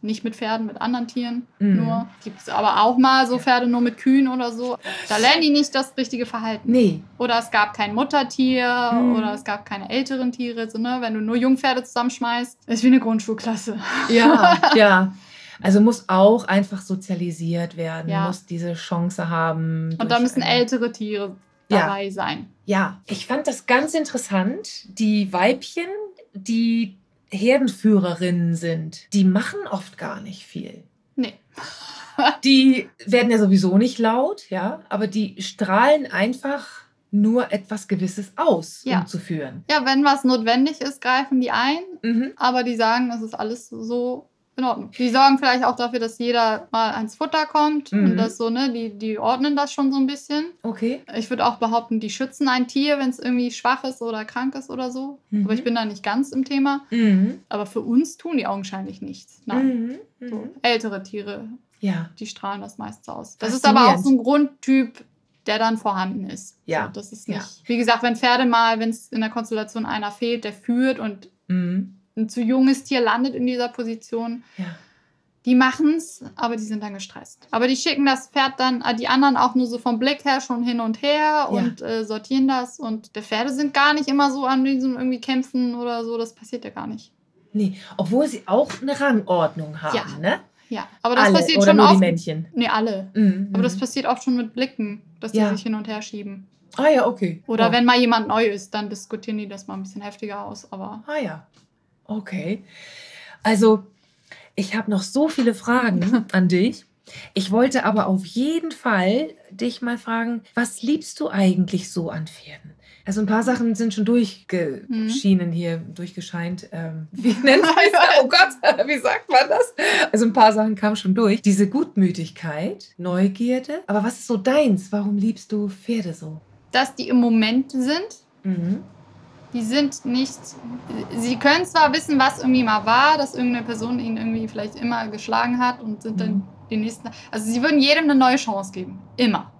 nicht mit Pferden, mit anderen Tieren Mhm. nur. Gibt es aber auch mal so Pferde nur mit Kühen oder so. Da lernen die nicht das richtige Verhalten. Nee. Oder es gab kein Muttertier Mhm. oder es gab keine älteren Tiere. So, ne? Wenn du nur Jungpferde zusammenschmeißt, ist wie eine Grundschulklasse. Ja, <laughs> ja. Also muss auch einfach sozialisiert werden, Ja. muss diese Chance haben. Und da müssen ältere Tiere Ja. dabei sein. Ja, ich fand das ganz interessant. Die Weibchen, die Herdenführerinnen sind, die machen oft gar nicht viel. Nee. <laughs> <laughs> Die werden ja sowieso nicht laut, ja, aber die strahlen einfach nur etwas Gewisses aus, Ja. um zu führen. Ja, wenn was notwendig ist, greifen die ein. Mhm. Aber die sagen, das ist alles so in Ordnung. Die sorgen vielleicht auch dafür, dass jeder mal ans Futter kommt. Mhm. Und das so, ne, die, die ordnen das schon so ein bisschen. Okay. Ich würde auch behaupten, die schützen ein Tier, wenn es irgendwie schwach ist oder krank ist oder so. Mhm. Aber ich bin da nicht ganz im Thema. Mhm. Aber für uns tun die augenscheinlich nichts. Nein. Mhm. So, Mhm. ältere Tiere, Ja. die strahlen das meistens aus. Das ist aber auch so ein Grundtyp, der dann vorhanden ist. Ja. So, das ist Ja. nicht. Wie gesagt, wenn Pferde mal, wenn es in der Konstellation einer fehlt, der führt und Mhm. Ein zu junges Tier landet in dieser Position, Ja. die machen es, aber die sind dann gestresst. Aber die schicken das Pferd dann, äh, die anderen auch nur so vom Blick her schon hin und her und äh, sortieren das. Und die Pferde sind gar nicht immer so an diesem irgendwie Kämpfen oder so, das passiert ja gar nicht. Nee, obwohl sie auch eine Rangordnung haben, Ja. ne? Ja, aber das Alle passiert oder schon nur die oft. Männchen. Nee, alle. Mhm. Aber das passiert oft schon mit Blicken, dass die Ja. sich hin und her schieben. Ah ja, okay. Oder Oh. wenn mal jemand neu ist, dann diskutieren die das mal ein bisschen heftiger aus. Aber Ah ja. Okay. Also, ich habe noch so viele Fragen <laughs> an dich. Ich wollte aber auf jeden Fall dich mal fragen, was liebst du eigentlich so an Pferden? Also ein paar Sachen sind schon durchgeschienen hier, durchgescheint. Ähm, <laughs> wie nennt man das? Oh Gott, <laughs> wie sagt man das? Also ein paar Sachen kamen schon durch. Diese Gutmütigkeit, Neugierde. Aber was ist so deins? Warum liebst du Pferde so? dass die im Moment sind, Mhm. Die sind nicht. Sie können zwar wissen, was irgendwie mal war, dass irgendeine Person ihn irgendwie vielleicht immer geschlagen hat und sind dann Mhm. die nächsten. Also sie würden jedem eine neue Chance geben. Immer.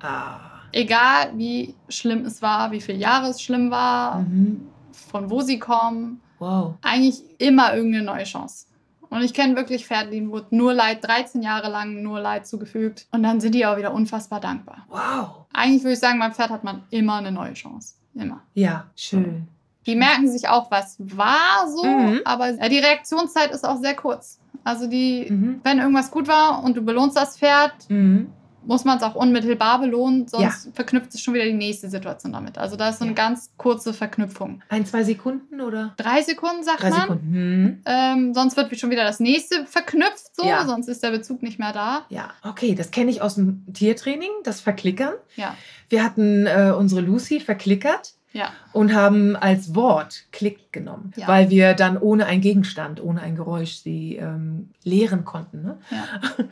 Ah. Egal wie schlimm es war, wie viele Jahre es schlimm war, Mhm. von wo sie kommen. Wow. Eigentlich immer irgendeine neue Chance. Und ich kenne wirklich Pferde, denen wurde nur Leid, 13 Jahre lang nur Leid zugefügt. Und dann sind die auch wieder unfassbar dankbar. Wow. Eigentlich würde ich sagen, beim Pferd hat man immer eine neue Chance. Immer. Ja, schön. Die merken sich auch, was war so, Mhm. aber die Reaktionszeit ist auch sehr kurz. Also die, Mhm. wenn irgendwas gut war und du belohnst das Pferd, Mhm. muss man es auch unmittelbar belohnen, sonst ja. verknüpft sich schon wieder die nächste Situation damit. Also da ist so eine ja. ganz kurze Verknüpfung. Ein, zwei Sekunden oder? Drei Sekunden, sagt Drei man. Sekunden. Hm. Ähm, sonst wird schon wieder das nächste verknüpft, so, ja. sonst ist der Bezug nicht mehr da. Ja, okay, das kenne ich aus dem Tiertraining, das Verklickern. Ja. Wir hatten äh, unsere Lucy verklickert. Ja. Und haben als Wort Klick genommen, ja. weil wir dann ohne einen Gegenstand, ohne ein Geräusch sie ähm, lehren konnten. Ne? Ja. <laughs>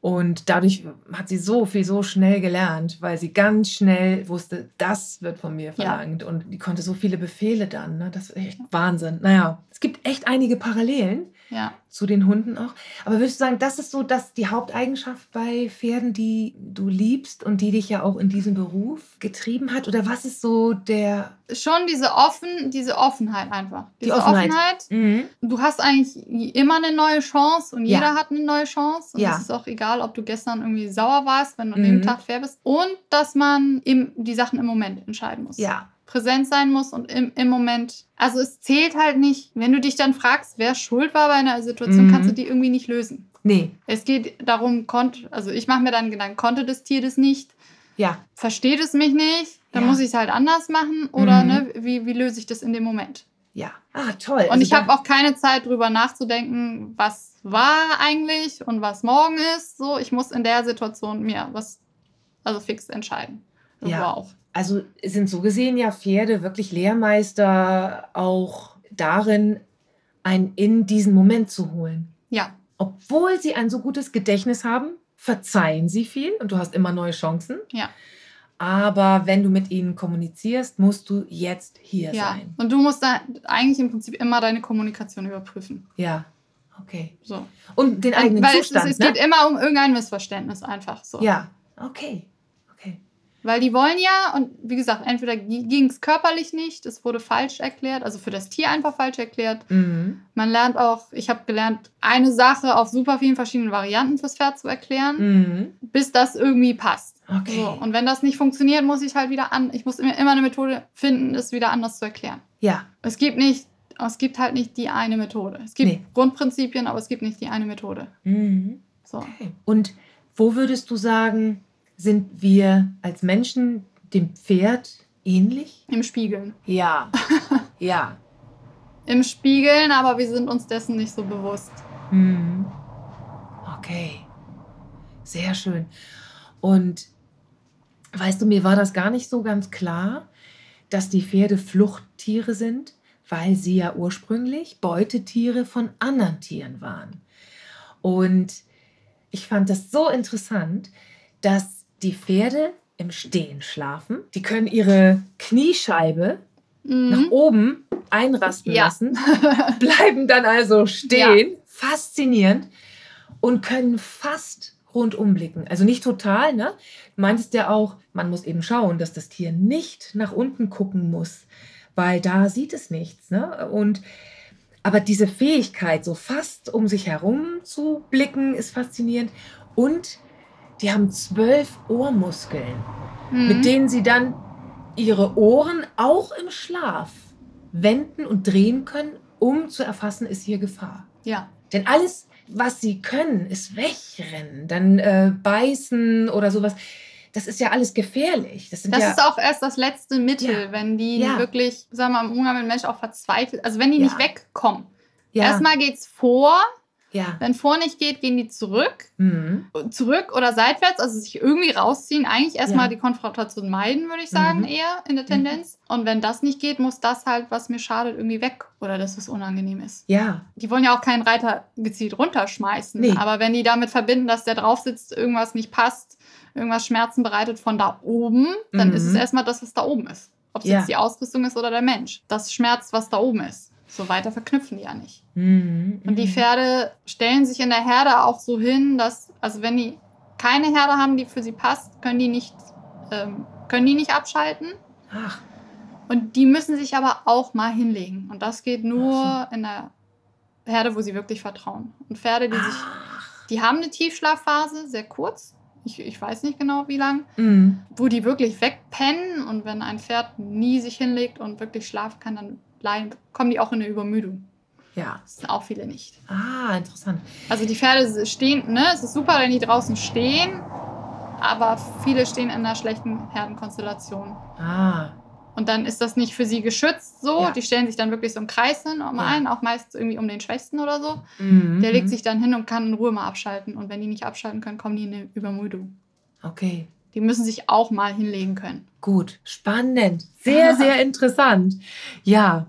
Und dadurch hat sie so viel, so schnell gelernt, weil sie ganz schnell wusste, das wird von mir verlangt. Und die konnte so viele Befehle dann. Ne? Das ist echt Wahnsinn. Naja, es gibt echt einige Parallelen ja. zu den Hunden auch. Aber würdest du sagen, das ist so dass die Haupteigenschaft bei Pferden, die du liebst und die dich ja auch in diesem Beruf getrieben hat? Oder was ist so der. Schon diese, offen, diese Offenheit einfach. Diese die Offenheit. Offenheit. Mhm. Du hast eigentlich immer eine neue Chance und jeder ja. hat eine neue Chance. Und ja. es ist auch egal, ob du gestern irgendwie sauer warst, wenn du mhm. an dem Tag fair bist. Und dass man eben die Sachen im Moment entscheiden muss. Ja präsent sein muss und im, im Moment. Also es zählt halt nicht, wenn du dich dann fragst, wer schuld war bei einer Situation, mhm. kannst du die irgendwie nicht lösen. Nee. Es geht darum, konnte, also ich mache mir dann Gedanken, konnte das Tier das nicht? Ja. Versteht es mich nicht? Dann ja. muss ich es halt anders machen oder mhm. ne, wie, wie löse ich das in dem Moment? Ja. Ah, toll. Und also ich habe auch keine Zeit drüber nachzudenken, was war eigentlich und was morgen ist. So, ich muss in der Situation mir was, also fix entscheiden. Ja. Auch also sind so gesehen ja Pferde wirklich Lehrmeister auch darin, einen in diesen Moment zu holen. Ja. Obwohl sie ein so gutes Gedächtnis haben, verzeihen sie viel und du hast immer neue Chancen. Ja. Aber wenn du mit ihnen kommunizierst, musst du jetzt hier ja. sein. Und du musst da eigentlich im Prinzip immer deine Kommunikation überprüfen. Ja. Okay. So. Und den eigenen Weil Zustand. Es, es ne? geht immer um irgendein Missverständnis einfach so. Ja. Okay. Weil die wollen ja, und wie gesagt, entweder ging es körperlich nicht, es wurde falsch erklärt, also für das Tier einfach falsch erklärt. Mhm. Man lernt auch, ich habe gelernt, eine Sache auf super vielen verschiedenen Varianten fürs Pferd zu erklären, mhm. bis das irgendwie passt. Okay. So, und wenn das nicht funktioniert, muss ich halt wieder an, ich muss immer eine Methode finden, es wieder anders zu erklären. Ja. Es gibt nicht, es gibt halt nicht die eine Methode. Es gibt nee. Grundprinzipien, aber es gibt nicht die eine Methode. Mhm. So. Okay. Und wo würdest du sagen, sind wir als Menschen dem Pferd ähnlich? Im Spiegeln. Ja. <laughs> ja. Im Spiegeln, aber wir sind uns dessen nicht so bewusst. Hm. Okay. Sehr schön. Und weißt du, mir war das gar nicht so ganz klar, dass die Pferde Fluchttiere sind, weil sie ja ursprünglich Beutetiere von anderen Tieren waren. Und ich fand das so interessant, dass die Pferde im Stehen schlafen. Die können ihre Kniescheibe mhm. nach oben einrasten ja. lassen, <laughs> bleiben dann also stehen, ja. faszinierend und können fast rundum blicken. Also nicht total, ne? Du meintest ja auch, man muss eben schauen, dass das Tier nicht nach unten gucken muss, weil da sieht es nichts, ne? Und aber diese Fähigkeit, so fast um sich herum zu blicken, ist faszinierend. Und die haben zwölf Ohrmuskeln, mhm. mit denen sie dann ihre Ohren auch im Schlaf wenden und drehen können, um zu erfassen, ist hier Gefahr. Ja. Denn alles, was sie können, ist wegrennen, dann äh, beißen oder sowas. Das ist ja alles gefährlich. Das, das ja ist auch erst das letzte Mittel, ja. wenn die ja. wirklich, sagen wir mal, im Umgang mit Menschen auch verzweifelt, also wenn die nicht wegkommen. Erstmal geht es vor, ja. Wenn vor nicht geht, gehen die zurück. Mhm. Zurück oder seitwärts, also sich irgendwie rausziehen. Eigentlich erstmal ja. die Konfrontation meiden, würde ich sagen, mhm. eher in der mhm. Tendenz. Mhm. Und wenn das nicht geht, muss das halt, was mir schadet, irgendwie weg oder dass es unangenehm ist. Ja. Die wollen ja auch keinen Reiter gezielt runterschmeißen. Nee. Aber wenn die damit verbinden, dass der drauf sitzt, irgendwas nicht passt, irgendwas Schmerzen bereitet von da oben, dann ist es mhm. erstmal das, was da oben ist. Ob es ja. jetzt die Ausrüstung ist oder der Mensch. Das schmerzt, was da oben ist. So weiter verknüpfen die ja nicht. Mhm. Und die mhm. Pferde stellen sich in der Herde auch so hin, dass, also wenn die keine Herde haben, die für sie passt, können die nicht, ähm, können die nicht abschalten. Ach. Und die müssen sich aber auch mal hinlegen. Und das geht nur so. in der Herde, wo sie wirklich vertrauen. Und Pferde, die Ach. sich, die haben eine Tiefschlafphase, sehr kurz. Ich, ich weiß nicht genau wie lang, mhm. wo die wirklich wegpennen. Und wenn ein Pferd nie sich hinlegt und wirklich schlafen kann, dann bleiben, kommen die auch in eine Übermüdung. Ja. Das sind auch viele nicht. Ah, interessant. Also die Pferde stehen, ne? Es ist super, wenn die draußen stehen aber viele stehen in einer schlechten Herdenkonstellation. Ah. Und dann ist das nicht für sie geschützt so. Ja. Die stellen sich dann wirklich so im Kreis hin um Ja. einen, auch meist irgendwie um den Schwächsten oder so. Mhm. Der legt sich dann hin und kann in Ruhe mal abschalten. Und wenn die nicht abschalten können, kommen die in eine Übermüdung. Okay. Die müssen sich auch mal hinlegen können. Gut, spannend. Sehr, sehr <laughs> interessant. Ja.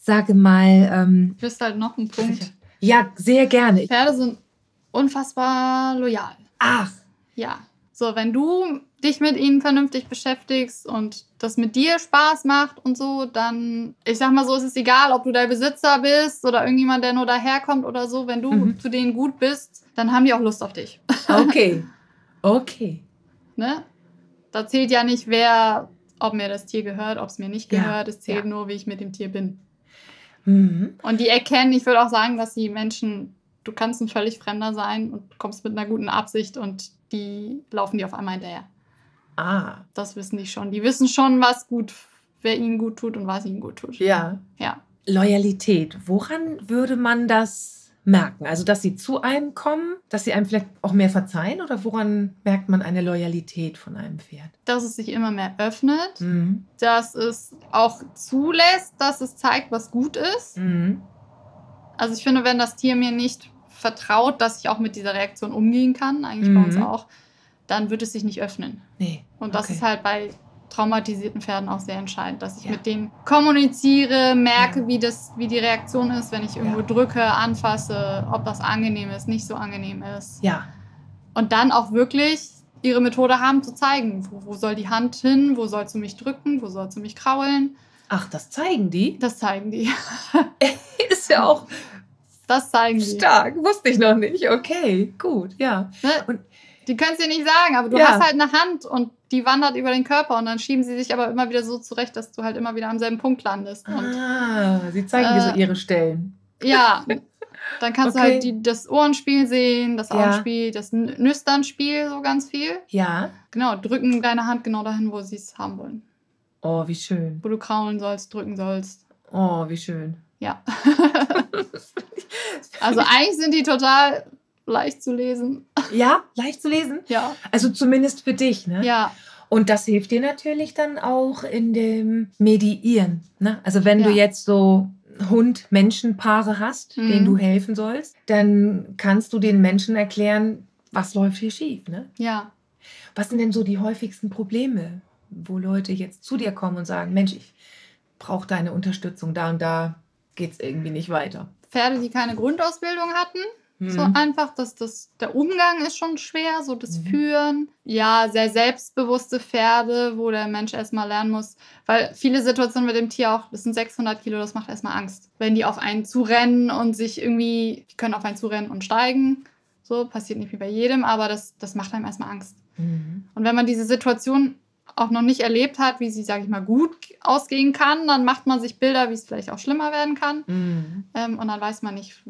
Sage mal, ähm, Ich wüsste halt noch einen Punkt. ja, sehr gerne. Pferde sind unfassbar loyal. Ach, Ja. So, wenn du dich mit ihnen vernünftig beschäftigst und das mit dir Spaß macht und so, dann, ich sag mal so, es ist egal, ob du der Besitzer bist oder irgendjemand, der nur daherkommt oder so. Wenn du Mhm. zu denen gut bist, dann haben die auch Lust auf dich. okay. <laughs> Okay. Ne? Da zählt ja nicht, wer, ob mir das Tier gehört, ob es mir nicht Ja, gehört. Es zählt ja. nur, wie ich mit dem Tier bin. Mhm. Und die erkennen, ich würde auch sagen, dass die Menschen, du kannst ein völlig Fremder sein und kommst mit einer guten Absicht und die laufen dir auf einmal hinterher. Ah, Das wissen die schon. Die wissen schon, was gut, wer ihnen gut tut und was ihnen gut tut. ja. Ja. Loyalität. Woran würde man das merken? Also, dass sie zu einem kommen, dass sie einem vielleicht auch mehr verzeihen oder woran merkt man eine Loyalität von einem Pferd? Dass es sich immer mehr öffnet, Mhm. dass es auch zulässt, dass es zeigt, was gut ist. Mhm. Also ich finde, wenn das Tier mir nicht vertraut, dass ich auch mit dieser Reaktion umgehen kann, eigentlich bei uns Mhm. auch, dann wird es sich nicht öffnen. Nee. Und das okay. ist halt bei traumatisierten Pferden auch sehr entscheidend, dass ich Ja. mit denen kommuniziere, merke, Ja. wie, das, wie die Reaktion ist, wenn ich irgendwo Ja. drücke, anfasse, ob das angenehm ist, nicht so angenehm ist. Ja. Und dann auch wirklich ihre Methode haben zu zeigen, wo, wo soll die Hand hin, wo sollst du mich drücken, wo sollst du mich kraulen. Ach, das zeigen die? Das zeigen die. <laughs> Ist ja auch Das zeigen die. stark. Wusste ich noch nicht. Okay, gut, ja. Ne? Und- die können es dir nicht sagen, aber du Ja. hast halt eine Hand und die wandert über den Körper und dann schieben sie sich aber immer wieder so zurecht, dass du halt immer wieder am selben Punkt landest. Und Ah, sie zeigen dir so Äh, ihre Stellen. ja, dann kannst Okay. du halt die, das Ohrenspiel sehen, das Ja. Augenspiel, das N- Nüsternspiel, so ganz viel. Ja. Genau, drücken deine Hand genau dahin, wo sie es haben wollen. Oh, wie schön. Wo du kraulen sollst, drücken sollst. Oh, wie schön. Ja. <laughs> also eigentlich sind die total leicht zu lesen. Ja, leicht zu lesen. Ja. Also zumindest für dich, ne? Ja. Und das hilft dir natürlich dann auch in dem Mediieren. Ne? Also wenn du Ja. jetzt so Hund-Menschen-Paare hast, Mhm. denen du helfen sollst, dann kannst du den Menschen erklären, was läuft hier schief. Ne? Ja. Was sind denn so die häufigsten Probleme, wo Leute jetzt zu dir kommen und sagen, Mensch, ich brauche deine Unterstützung, da und da geht es irgendwie nicht weiter. Pferde, die keine Grundausbildung hatten. So Mhm. einfach, dass das, der Umgang ist schon schwer, so das Mhm. Führen. Ja, sehr selbstbewusste Pferde, wo der Mensch erstmal lernen muss. Weil viele Situationen mit dem Tier auch, das sind 600 Kilo, das macht erstmal Angst. Wenn die auf einen zurennen und sich irgendwie, die können auf einen zurennen und steigen. So, passiert nicht wie bei jedem, aber das, das macht einem erstmal Angst. Mhm. Und wenn man diese Situation auch noch nicht erlebt hat, wie sie, sage ich mal, gut ausgehen kann, dann macht man sich Bilder, wie es vielleicht auch schlimmer werden kann. Mhm. Ähm, und dann weiß man nicht,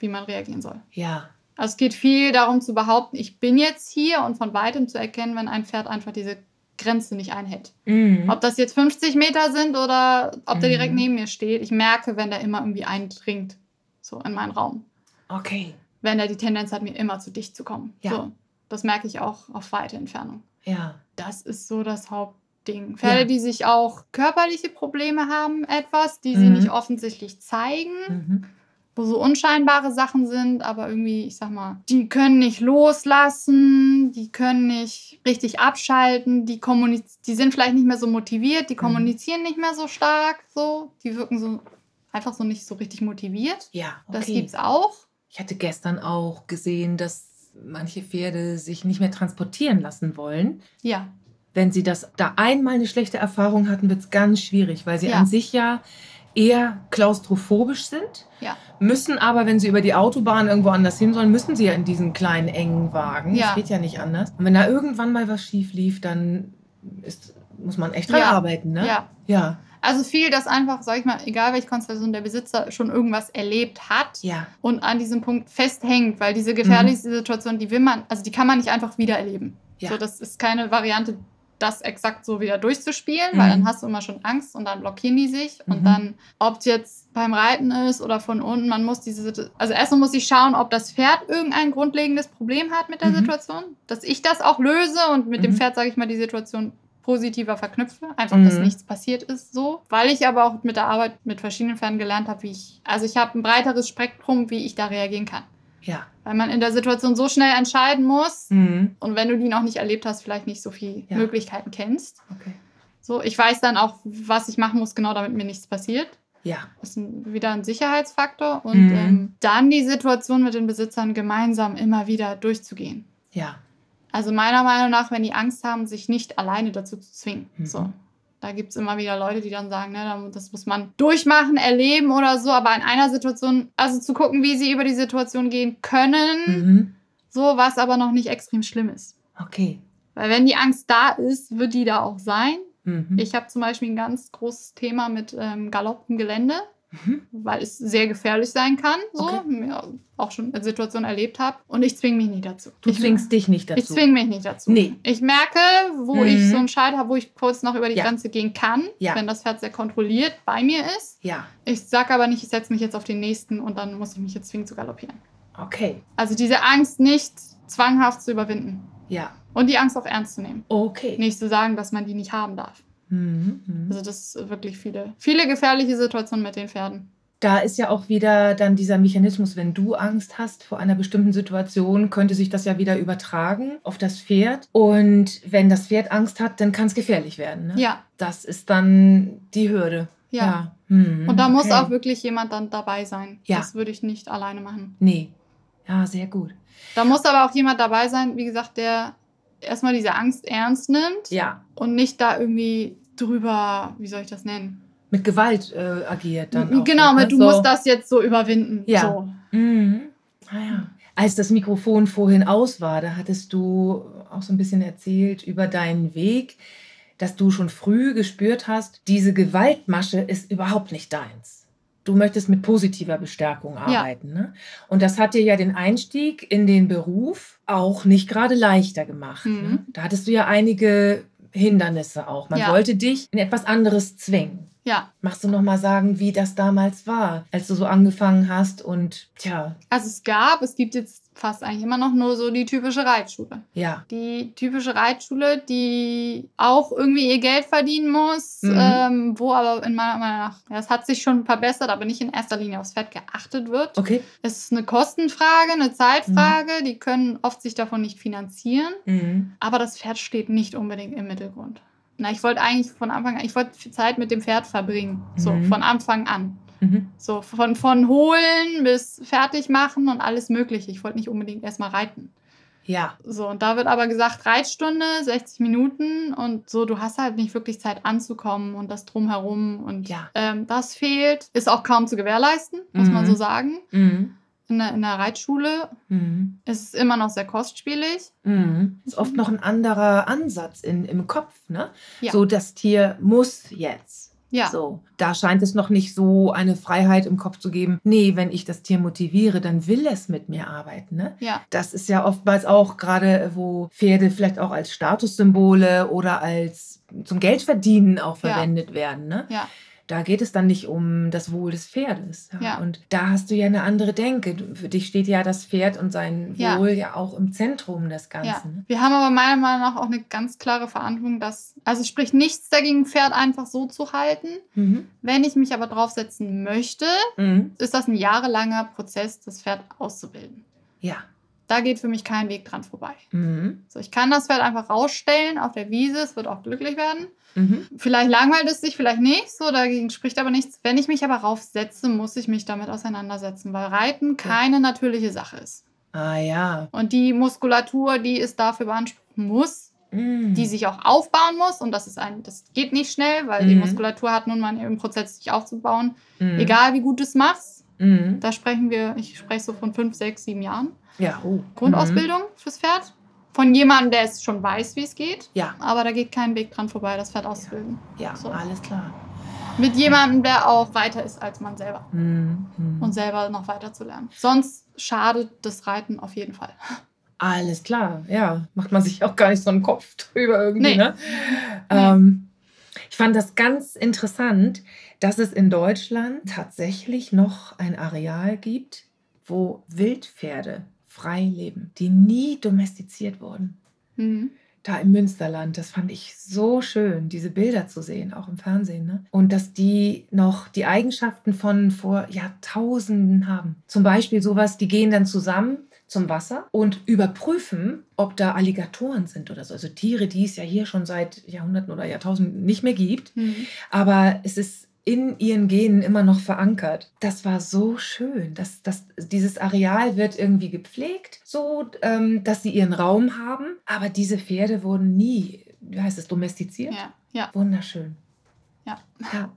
wie man reagieren soll. Ja. Also es geht viel darum zu behaupten, ich bin jetzt hier und von weitem zu erkennen, wenn ein Pferd einfach diese Grenze nicht einhält. Mhm. Ob das jetzt 50 Meter sind oder ob der Mhm. direkt neben mir steht, ich merke, wenn der immer irgendwie eindringt, so in meinen Raum. Okay. Wenn er die Tendenz hat, mir immer zu dicht zu kommen. Ja. So, das merke ich auch auf weite Entfernung. Ja. Das ist so das Hauptding. Pferde, Ja. die sich auch körperliche Probleme haben, etwas, die sie Mhm. nicht offensichtlich zeigen, Mhm. Wo so unscheinbare Sachen sind, aber irgendwie, ich sag mal, die können nicht loslassen, die können nicht richtig abschalten, die, die sind vielleicht nicht mehr so motiviert, die Mhm. kommunizieren nicht mehr so stark, so, die wirken so einfach so nicht so richtig motiviert. Ja. Okay. Das gibt's auch. Ich hatte gestern auch gesehen, dass manche Pferde sich nicht mehr transportieren lassen wollen. Ja, Wenn sie das da einmal eine schlechte Erfahrung hatten, wird es ganz schwierig, weil sie Ja. an sich ja eher klaustrophobisch sind, Ja. müssen aber, wenn sie über die Autobahn irgendwo anders hin sollen, müssen sie ja in diesen kleinen engen Wagen. Ja. Das geht ja nicht anders. Und wenn da irgendwann mal was schief lief, dann ist, muss man echt dran Ja. arbeiten, ne? ja. Ja. Also viel, dass einfach, sag ich mal, egal welche Konstellation der Besitzer schon irgendwas erlebt hat Ja. und an diesem Punkt festhängt, weil diese gefährliche Mhm. Situation, die will man, also die kann man nicht einfach wieder erleben. Ja. So, das ist keine Variante, das exakt so wieder durchzuspielen, mhm. weil dann hast du immer schon Angst und dann blockieren die sich. Mhm. Und dann, ob es jetzt beim Reiten ist oder von unten, man muss diese, also erstmal muss ich schauen, ob das Pferd irgendein grundlegendes Problem hat mit der mhm. Situation, dass ich das auch löse und mit dem mhm. Pferd, sage ich mal, die Situation positiver verknüpfe, einfach, dass mhm. nichts passiert ist, so. Weil ich aber auch mit der Arbeit mit verschiedenen Pferden gelernt habe, wie ich, also ich habe ein breiteres Spektrum, wie ich da reagieren kann. Ja. Weil man in der Situation so schnell entscheiden muss mhm. und wenn du die noch nicht erlebt hast, vielleicht nicht so viele ja. Möglichkeiten kennst. Okay. So, ich weiß dann auch, was ich machen muss, genau damit mir nichts passiert. Ja. Das ist wieder ein Sicherheitsfaktor. Und mhm. ähm, dann die Situation mit den Besitzern gemeinsam immer wieder durchzugehen. Ja. Also meiner Meinung nach, wenn die Angst haben, sich nicht alleine dazu zu zwingen. Mhm. So. Da gibt es immer wieder Leute, die dann sagen, ne, das muss man durchmachen, erleben oder so. Aber in einer Situation, also zu gucken, wie sie über die Situation gehen können, mhm. so was aber noch nicht extrem schlimm ist. Okay. Weil wenn die Angst da ist, wird die da auch sein. Mhm. Ich habe zum Beispiel ein ganz großes Thema mit ähm, Galopp im Gelände. Mhm. weil es sehr gefährlich sein kann, so okay. ja, auch schon eine Situation erlebt habe. Und ich zwinge mich nicht dazu. Du ich zwingst dich nicht dazu. Ich zwinge mich nicht dazu. Nee. Ich merke, wo mhm. ich so einen Scheit habe, wo ich kurz noch über die ja. Grenze gehen kann, ja. wenn das Pferd sehr kontrolliert bei mir ist. Ja. Ich sage aber nicht, ich setze mich jetzt auf den nächsten und dann muss ich mich jetzt zwingen zu galoppieren. Okay. Also diese Angst nicht zwanghaft zu überwinden. Ja. Und die Angst auch ernst zu nehmen. Okay. Nicht zu sagen, dass man die nicht haben darf. Mhm, mhm, also das ist wirklich viele, viele gefährliche Situationen mit den Pferden. Da ist ja auch wieder dann dieser Mechanismus, wenn du Angst hast vor einer bestimmten Situation, könnte sich das ja wieder übertragen auf das Pferd. Und wenn das Pferd Angst hat, dann kann es gefährlich werden. Ne? Ja. Das ist dann die Hürde. Ja. ja. Hm, und da okay. muss auch wirklich jemand dann dabei sein. Ja. Das würde ich nicht alleine machen. Nee. Ja, sehr gut. Da muss aber auch jemand dabei sein, wie gesagt, der erstmal diese Angst ernst nimmt. Ja. Und nicht da irgendwie drüber, wie soll ich das nennen? Mit Gewalt äh, agiert dann. Genau, mit, du so. musst das jetzt so überwinden. Ja. So. Mhm. Ah, ja. Als das Mikrofon vorhin aus war, da hattest du auch so ein bisschen erzählt über deinen Weg, dass du schon früh gespürt hast, diese Gewaltmasche ist überhaupt nicht deins. Du möchtest mit positiver Bestärkung arbeiten. Ja. Ne? Und das hat dir ja den Einstieg in den Beruf auch nicht gerade leichter gemacht. Ne? Mhm. Ne? Da hattest du ja einige Hindernisse auch. Man ja. wollte dich in etwas anderes zwingen. Ja. Machst du noch mal sagen, wie das damals war, als du so angefangen hast und tja. Also es gab, es gibt jetzt fast eigentlich immer noch nur so die typische Reitschule. Ja. Die typische Reitschule, die auch irgendwie ihr Geld verdienen muss, mhm. ähm, wo aber in meiner Meinung nach, ja, es hat sich schon verbessert, aber nicht in erster Linie aufs Fett geachtet wird. Okay. Es ist eine Kostenfrage, eine Zeitfrage, mhm. die können oft sich davon nicht finanzieren, mhm. aber das Pferd steht nicht unbedingt im Mittelgrund. Na, ich wollte eigentlich von Anfang an, ich wollte Zeit mit dem Pferd verbringen, so mhm. von Anfang an. Mhm. So von, von holen bis fertig machen und alles Mögliche. Ich wollte nicht unbedingt erstmal reiten. Ja. So, und da wird aber gesagt, Reitstunde, 60 Minuten und so, du hast halt nicht wirklich Zeit anzukommen und das drumherum und ja. ähm, das fehlt. Ist auch kaum zu gewährleisten, muss mhm. man so sagen. Mhm. In der, in der Reitschule mhm. ist es immer noch sehr kostspielig. Mhm. Ist oft noch ein anderer Ansatz in, im Kopf, ne? Ja. So, das Tier muss jetzt. Ja. So, da scheint es noch nicht so eine Freiheit im Kopf zu geben. Nee, wenn ich das Tier motiviere, dann will es mit mir arbeiten. Ne? Ja. Das ist ja oftmals auch gerade, wo Pferde vielleicht auch als Statussymbole oder als zum Geldverdienen auch verwendet ja. werden. Ne? Ja. Da geht es dann nicht um das Wohl des Pferdes. Ja. ja. Und da hast du ja eine andere Denke. Für dich steht ja das Pferd und sein Wohl ja, auch im Zentrum des Ganzen. Ja. Wir haben aber meiner Meinung nach auch eine ganz klare Verantwortung, dass, also sprich nichts dagegen, Pferd einfach so zu halten. Mhm. Wenn ich mich aber draufsetzen möchte, mhm. ist das ein jahrelanger Prozess, das Pferd auszubilden. Ja. Da geht für mich kein Weg dran vorbei. Mhm. So, ich kann das Pferd einfach rausstellen auf der Wiese, es wird auch glücklich werden. Mhm. Vielleicht langweilt es sich, vielleicht nicht, so dagegen spricht aber nichts. Wenn ich mich aber raufsetze, muss ich mich damit auseinandersetzen, weil Reiten keine natürliche Sache ist. Ah ja. Und die Muskulatur, die es dafür beanspruchen muss, mhm. die sich auch aufbauen muss, und das ist ein, das geht nicht schnell, weil mhm. die Muskulatur hat nun mal im Prozess, sich aufzubauen, mhm. egal wie gut du es machst. Mhm. Da sprechen wir, ich spreche so von fünf, sechs, sieben Jahren. Ja, oh. Grundausbildung fürs Pferd von jemandem, der es schon weiß, wie es geht. Ja. Aber da geht kein Weg dran vorbei, das Pferd auszubilden. Ja, so. alles klar. Mit jemandem, der auch weiter ist als man selber. Mhm. Und selber noch weiter zu lernen. Sonst schadet das Reiten auf jeden Fall. Alles klar, ja. Macht man sich auch gar nicht so einen Kopf drüber irgendwie. Nee. Ne? Ähm, ich fand das ganz interessant, dass es in Deutschland tatsächlich noch ein Areal gibt, wo Wildpferde frei leben, die nie domestiziert wurden. Mhm da im Münsterland. Das fand ich so schön, diese Bilder zu sehen, auch im Fernsehen. Ne? Und dass die noch die Eigenschaften von vor Jahrtausenden haben. Zum Beispiel sowas, die gehen dann zusammen zum Wasser und überprüfen, ob da Alligatoren sind oder so. Also Tiere, die es ja hier schon seit Jahrhunderten oder Jahrtausenden nicht mehr gibt. Mhm. Aber es ist in ihren Genen immer noch verankert. Das war so schön. dass das, dieses Areal wird irgendwie gepflegt, so ähm, dass sie ihren Raum haben. Aber diese Pferde wurden nie, wie heißt es, domestiziert? Ja. ja. Wunderschön. Ja. Ja.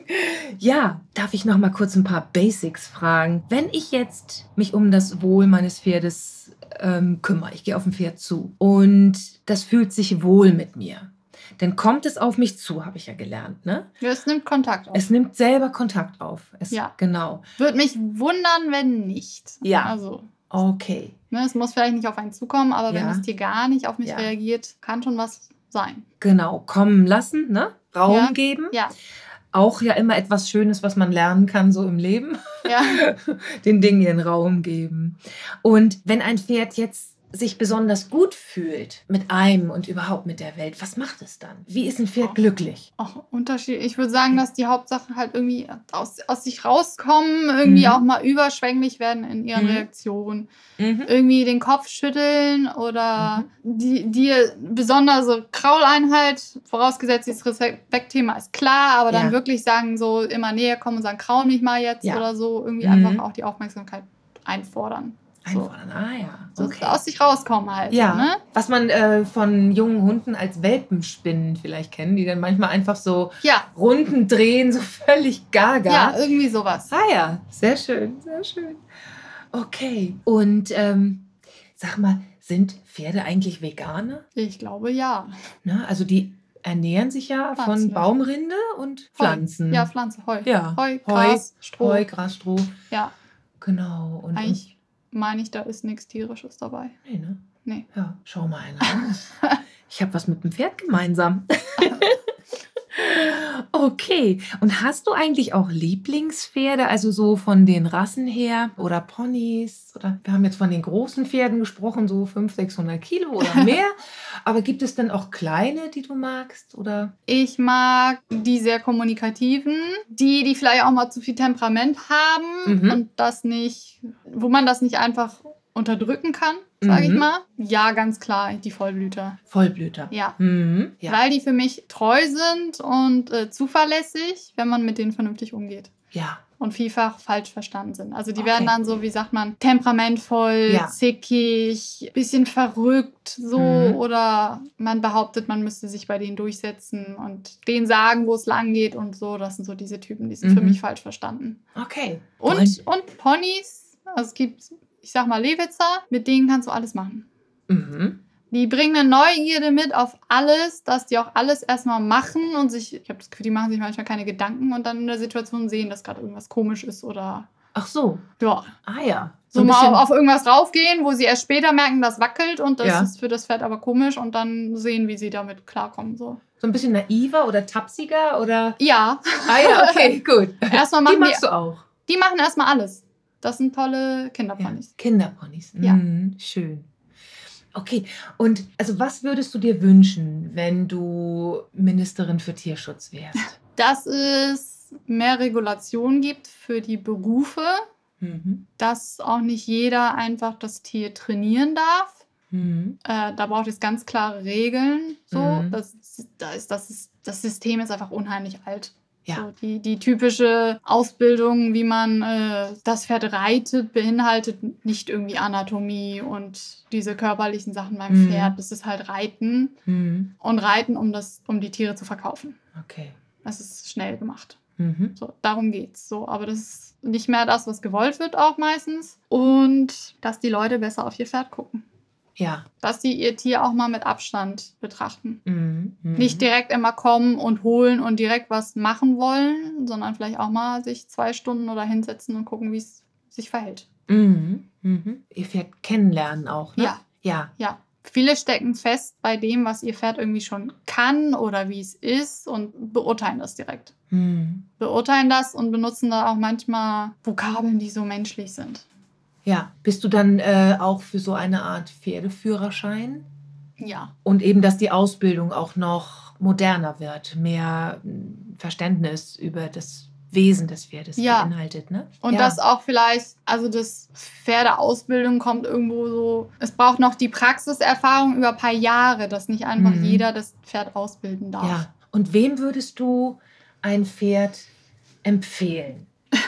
<laughs> ja, darf ich noch mal kurz ein paar Basics fragen? Wenn ich jetzt mich um das Wohl meines Pferdes ähm, kümmere, ich gehe auf ein Pferd zu und das fühlt sich wohl mit mir dann kommt es auf mich zu, habe ich ja gelernt. Ne? Ja, es nimmt Kontakt auf. Es nimmt selber Kontakt auf. Es, ja. Genau. Würde mich wundern, wenn nicht. Ja. Also. Okay. Ne, es muss vielleicht nicht auf einen zukommen, aber ja. wenn es dir gar nicht auf mich ja. reagiert, kann schon was sein. Genau. Kommen lassen, ne? Raum ja. geben. Ja. Auch ja immer etwas Schönes, was man lernen kann, so im Leben. Ja. <laughs> Den Dingen ihren Raum geben. Und wenn ein Pferd jetzt sich besonders gut fühlt mit einem und überhaupt mit der Welt, was macht es dann? Wie ist ein Pferd oh, glücklich? Auch Unterschied. Ich würde sagen, dass die Hauptsache halt irgendwie aus, aus sich rauskommen, irgendwie mhm. auch mal überschwänglich werden in ihren mhm. Reaktionen. Mhm. Irgendwie den Kopf schütteln oder mhm. die, die besondere Krauleinheit, vorausgesetzt dieses Respektthema ist klar, aber dann ja. wirklich sagen, so immer näher kommen und sagen, kraul mich mal jetzt ja. oder so, irgendwie einfach mhm. auch die Aufmerksamkeit einfordern. Einfordern, so. ah ja. Okay. So aus sich rauskommen halt. Ja. Ne? Was man äh, von jungen Hunden als Welpenspinnen vielleicht kennen, die dann manchmal einfach so ja. Runden drehen, so völlig gaga. Ja, irgendwie sowas. Ah ja, sehr schön, sehr schön. Okay. Und ähm, sag mal, sind Pferde eigentlich Veganer? Ich glaube ja. Ne? Also die ernähren sich ja Pflanzen, von Baumrinde und Pflanzen. Heu. Ja, Pflanze, Heu. Ja. Heu, Gras, Heu, Stroh. Heu, Gras, Stroh. Ja. Genau. Und, Eigentlich meine ich, da ist nichts Tierisches dabei. Nee, ne? Nee. Ja, schau mal einer an. ich habe was mit dem Pferd gemeinsam. <laughs> okay. Und hast du eigentlich auch Lieblingspferde, also so von den Rassen her oder Ponys? Oder wir haben jetzt von den großen Pferden gesprochen, so 500, 600 Kilo oder <laughs> mehr. Aber gibt es denn auch kleine, die du magst? Oder? Ich mag die sehr kommunikativen, die, die vielleicht auch mal zu viel Temperament haben mhm. und das nicht, wo man das nicht einfach unterdrücken kann, sage mhm. ich mal. Ja, ganz klar, die Vollblüter. Vollblüter. Ja. Mhm. ja. Weil die für mich treu sind und äh, zuverlässig, wenn man mit denen vernünftig umgeht. Ja. Und vielfach falsch verstanden sind. Also die okay. werden dann so, wie sagt man, temperamentvoll, ja. zickig, bisschen verrückt, so. Mhm. Oder man behauptet, man müsste sich bei denen durchsetzen und denen sagen, wo es lang geht und so. Das sind so diese Typen, die sind für mhm. mich falsch verstanden. Okay. Und, und Ponys, also es gibt ich sag mal, Lewitzer, mit denen kannst du alles machen. Mhm. Die bringen eine Neugierde mit auf alles, dass die auch alles erstmal machen und sich, ich habe das Gefühl, die machen sich manchmal keine Gedanken und dann in der Situation sehen, dass gerade irgendwas komisch ist oder. Ach so. Ja. Ah ja. So, so mal auf, auf, irgendwas raufgehen, wo sie erst später merken, das wackelt und das ja. ist für das Pferd aber komisch und dann sehen, wie sie damit klarkommen. So, so ein bisschen naiver oder tapsiger oder? Ja. Ah ja, okay, <laughs> gut. erstmal machen die machst die, du auch. Die machen erstmal alles. Das sind tolle Kinderponys. Ja, Kinderponys. Ja. Mhm, schön. Okay, und also was würdest du dir wünschen, wenn du Ministerin für Tierschutz wärst? <laughs> Dass es mehr Regulation gibt für die Berufe, mhm. dass auch nicht jeder einfach das Tier trainieren darf. Mhm. Äh, da braucht es ganz klare Regeln. So. Mhm. Das, das, das, ist, das System ist einfach unheimlich alt. Ja. So die, die typische Ausbildung, wie man äh, das Pferd reitet, beinhaltet nicht irgendwie Anatomie und diese körperlichen Sachen beim mhm. Pferd. Das ist halt Reiten mhm. und Reiten, um, das, um die Tiere zu verkaufen. Okay. Das ist schnell gemacht. Mhm. So, darum geht's. So, aber das ist nicht mehr das, was gewollt wird, auch meistens. Und dass die Leute besser auf ihr Pferd gucken. Ja. Dass sie ihr Tier auch mal mit Abstand betrachten. Mhm. Mhm. Nicht direkt immer kommen und holen und direkt was machen wollen, sondern vielleicht auch mal sich zwei Stunden oder hinsetzen und gucken, wie es sich verhält. Mhm. Mhm. Ihr Pferd kennenlernen auch, ne? Ja. Ja. Ja. Viele stecken fest bei dem, was ihr Pferd irgendwie schon kann oder wie es ist und beurteilen das direkt. Hm. Beurteilen das und benutzen da auch manchmal Vokabeln, die so menschlich sind. Ja. Bist du dann äh, auch für so eine Art Pferdeführerschein? Ja. Und eben, dass die Ausbildung auch noch moderner wird, mehr hm, Verständnis über das Wesen des Pferdes Ja. beinhaltet, ne? Und ja. das auch vielleicht, also das Pferdeausbildung kommt irgendwo so, es braucht noch die Praxiserfahrung über ein paar Jahre, dass nicht einfach Mhm. jeder das Pferd ausbilden darf. Ja. Und wem würdest du ein Pferd empfehlen?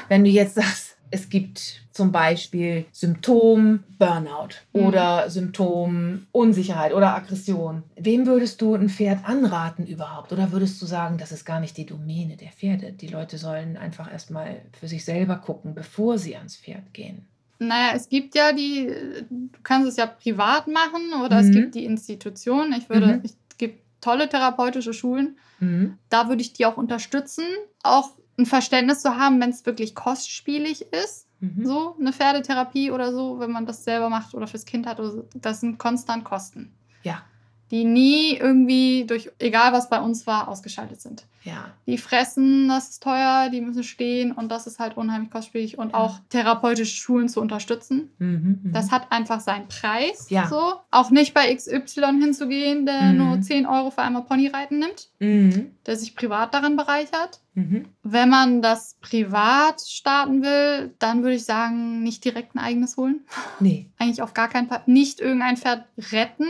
Wenn du jetzt sagst, es gibt zum Beispiel Symptom Burnout Mhm. oder Symptom Unsicherheit oder Aggression. Wem würdest du ein Pferd anraten überhaupt? Oder würdest du sagen, das ist gar nicht die Domäne der Pferde? Die Leute sollen einfach erstmal für sich selber gucken, bevor sie ans Pferd gehen. Naja, es gibt ja die, du kannst es ja privat machen oder es Mhm. gibt die Institution. Ich würde, Mhm. es gibt tolle therapeutische Schulen. Mhm. Da würde ich die auch unterstützen, auch ein Verständnis zu haben, wenn es wirklich kostspielig ist. Mhm. So eine Pferdetherapie oder so, wenn man das selber macht oder fürs Kind hat. Oder so. Das sind konstant Kosten, Ja, die nie irgendwie durch, egal was bei uns war, ausgeschaltet sind. ja. Die fressen, das ist teuer, die müssen stehen und das ist halt unheimlich kostspielig und Ja. auch therapeutische Schulen zu unterstützen. Mhm. mhm. Das hat einfach seinen Preis. Ja. So. Auch nicht bei XY hinzugehen, der Mhm. nur 10 Euro für einmal Ponyreiten nimmt, Mhm. der sich privat daran bereichert. Mhm. Wenn man das privat starten will, dann würde ich sagen, nicht direkt ein eigenes holen. Nee. <laughs> Eigentlich auf gar keinen Fall. Nicht irgendein Pferd retten,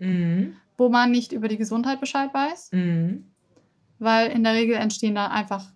Mhm. wo man nicht über die Gesundheit Bescheid weiß, Mhm. weil in der Regel entstehen da einfach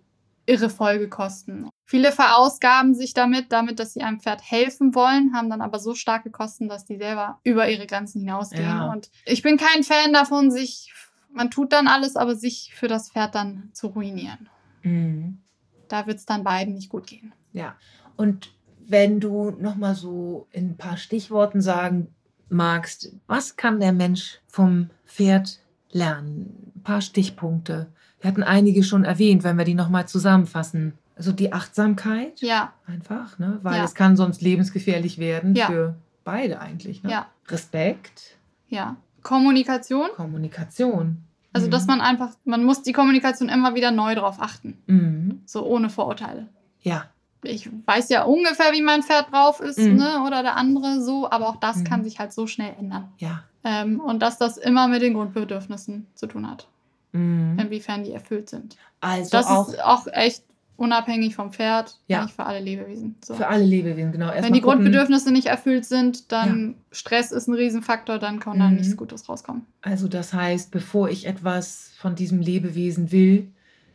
irre Folgekosten. Viele verausgaben sich damit, damit, dass sie einem Pferd helfen wollen, haben dann aber so starke Kosten, dass die selber über ihre Grenzen hinausgehen. Ja. Und ich bin kein Fan davon, sich, man tut dann alles, aber sich für das Pferd dann zu ruinieren. Mhm. Da wird es dann beiden nicht gut gehen. Ja. Und wenn du noch mal so in ein paar Stichworten sagen magst, was kann der Mensch vom Pferd lernen? Ein paar Stichpunkte. Wir hatten einige schon erwähnt, wenn wir die noch mal zusammenfassen. Also die Achtsamkeit Ja, einfach, ne? weil Ja. es kann sonst lebensgefährlich werden Ja. für beide eigentlich. Ne? Ja. Respekt, ja. Kommunikation. Kommunikation. Also, Mhm. dass man einfach, man muss die Kommunikation immer wieder neu drauf achten. Mhm. So ohne Vorurteile. Ja, Ich weiß ja ungefähr, wie mein Pferd drauf ist, Mhm. ne? Oder der andere so, aber auch das Mhm. kann sich halt so schnell ändern. ja. Ähm, und dass das immer mit den Grundbedürfnissen zu tun hat, Mhm. inwiefern die erfüllt sind. Also Das auch ist auch echt unabhängig vom Pferd, Ja. eigentlich für alle Lebewesen. So. für alle Lebewesen, genau. Erst Wenn die gucken, Grundbedürfnisse nicht erfüllt sind, dann Stress ist ein Riesenfaktor, dann kann da Mhm. nichts Gutes rauskommen. Also das heißt, bevor ich etwas von diesem Lebewesen will,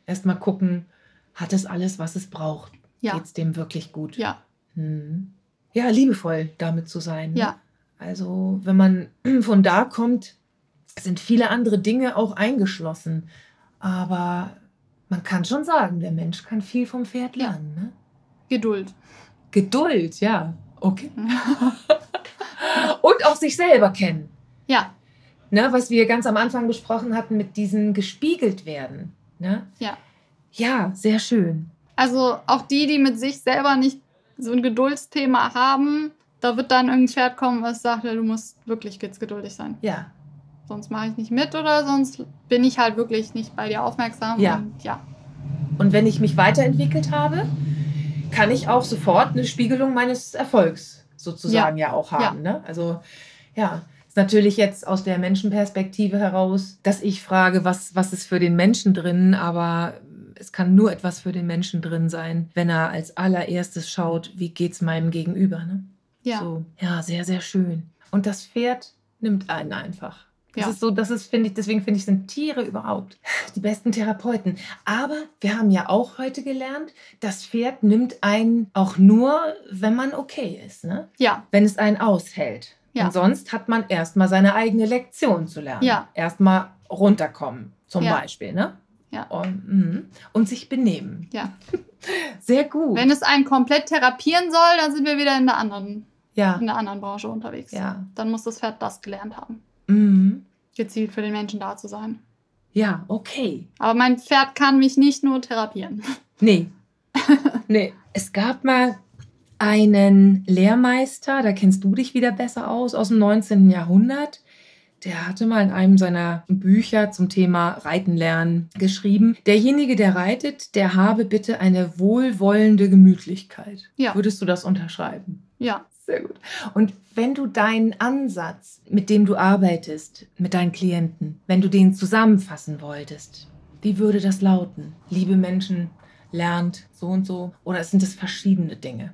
erstmal gucken, hat es alles, was es braucht? Ja, Geht es dem wirklich gut? ja, Hm. Ja, liebevoll damit zu sein. ne? ja, Also wenn man <clears throat> von da kommt, sind viele andere Dinge auch eingeschlossen. Aber man kann schon sagen, der Mensch kann viel vom Pferd lernen. Ne? Geduld. Geduld, ja. Okay. <laughs> Und auch sich selber kennen. ja, Ne, was wir ganz am Anfang besprochen hatten mit diesem gespiegelt werden. Ne? Ja. Ja, sehr schön. Also auch die, die mit sich selber nicht so ein Geduldsthema haben, da wird dann irgendein Pferd kommen, was sagt, ja, du musst wirklich jetzt geduldig sein. Ja, Sonst mache ich nicht mit oder sonst bin ich halt wirklich nicht bei dir aufmerksam. Ja. Und ja, und wenn ich mich weiterentwickelt habe, kann ich auch sofort eine Spiegelung meines Erfolgs sozusagen ja, auch haben. Ne? Also ja, ist natürlich jetzt aus der Menschenperspektive heraus, dass ich frage, was, was ist für den Menschen drin, aber es kann nur etwas für den Menschen drin sein, wenn er als allererstes schaut, wie geht es meinem Gegenüber. Ne? ja, So, ja, sehr, sehr schön. Und das Pferd nimmt einen einfach. Das Ja. ist so, das ist, finde ich, deswegen finde ich, sind Tiere überhaupt <laughs> die besten Therapeuten. Aber wir haben ja auch heute gelernt, das Pferd nimmt einen auch nur, wenn man okay ist, ne? ja, Wenn es einen aushält. Ja. Und sonst hat man erstmal seine eigene Lektion zu lernen. Ja. Erstmal runterkommen, zum Ja. Beispiel, ne? Ja. Und, mhm. und sich benehmen. ja. <laughs> Sehr gut. Wenn es einen komplett therapieren soll, dann sind wir wieder in der anderen, ja. in der anderen Branche unterwegs. Ja. Dann muss das Pferd das gelernt haben, Mhm. gezielt für den Menschen da zu sein. Ja, okay. Aber mein Pferd kann mich nicht nur therapieren. <laughs> Nee. nee. Es gab mal einen Lehrmeister, da kennst du dich wieder besser aus, aus dem 19. Jahrhundert. Der hatte mal in einem seiner Bücher zum Thema Reiten lernen geschrieben, derjenige, der reitet, der habe bitte eine wohlwollende Gemütlichkeit. Ja. Würdest du das unterschreiben? Ja. Sehr gut. Und wenn du deinen Ansatz, mit dem du arbeitest, mit deinen Klienten, wenn du den zusammenfassen wolltest, wie würde das lauten? Liebe Menschen, lernt so und so? Oder sind es verschiedene Dinge?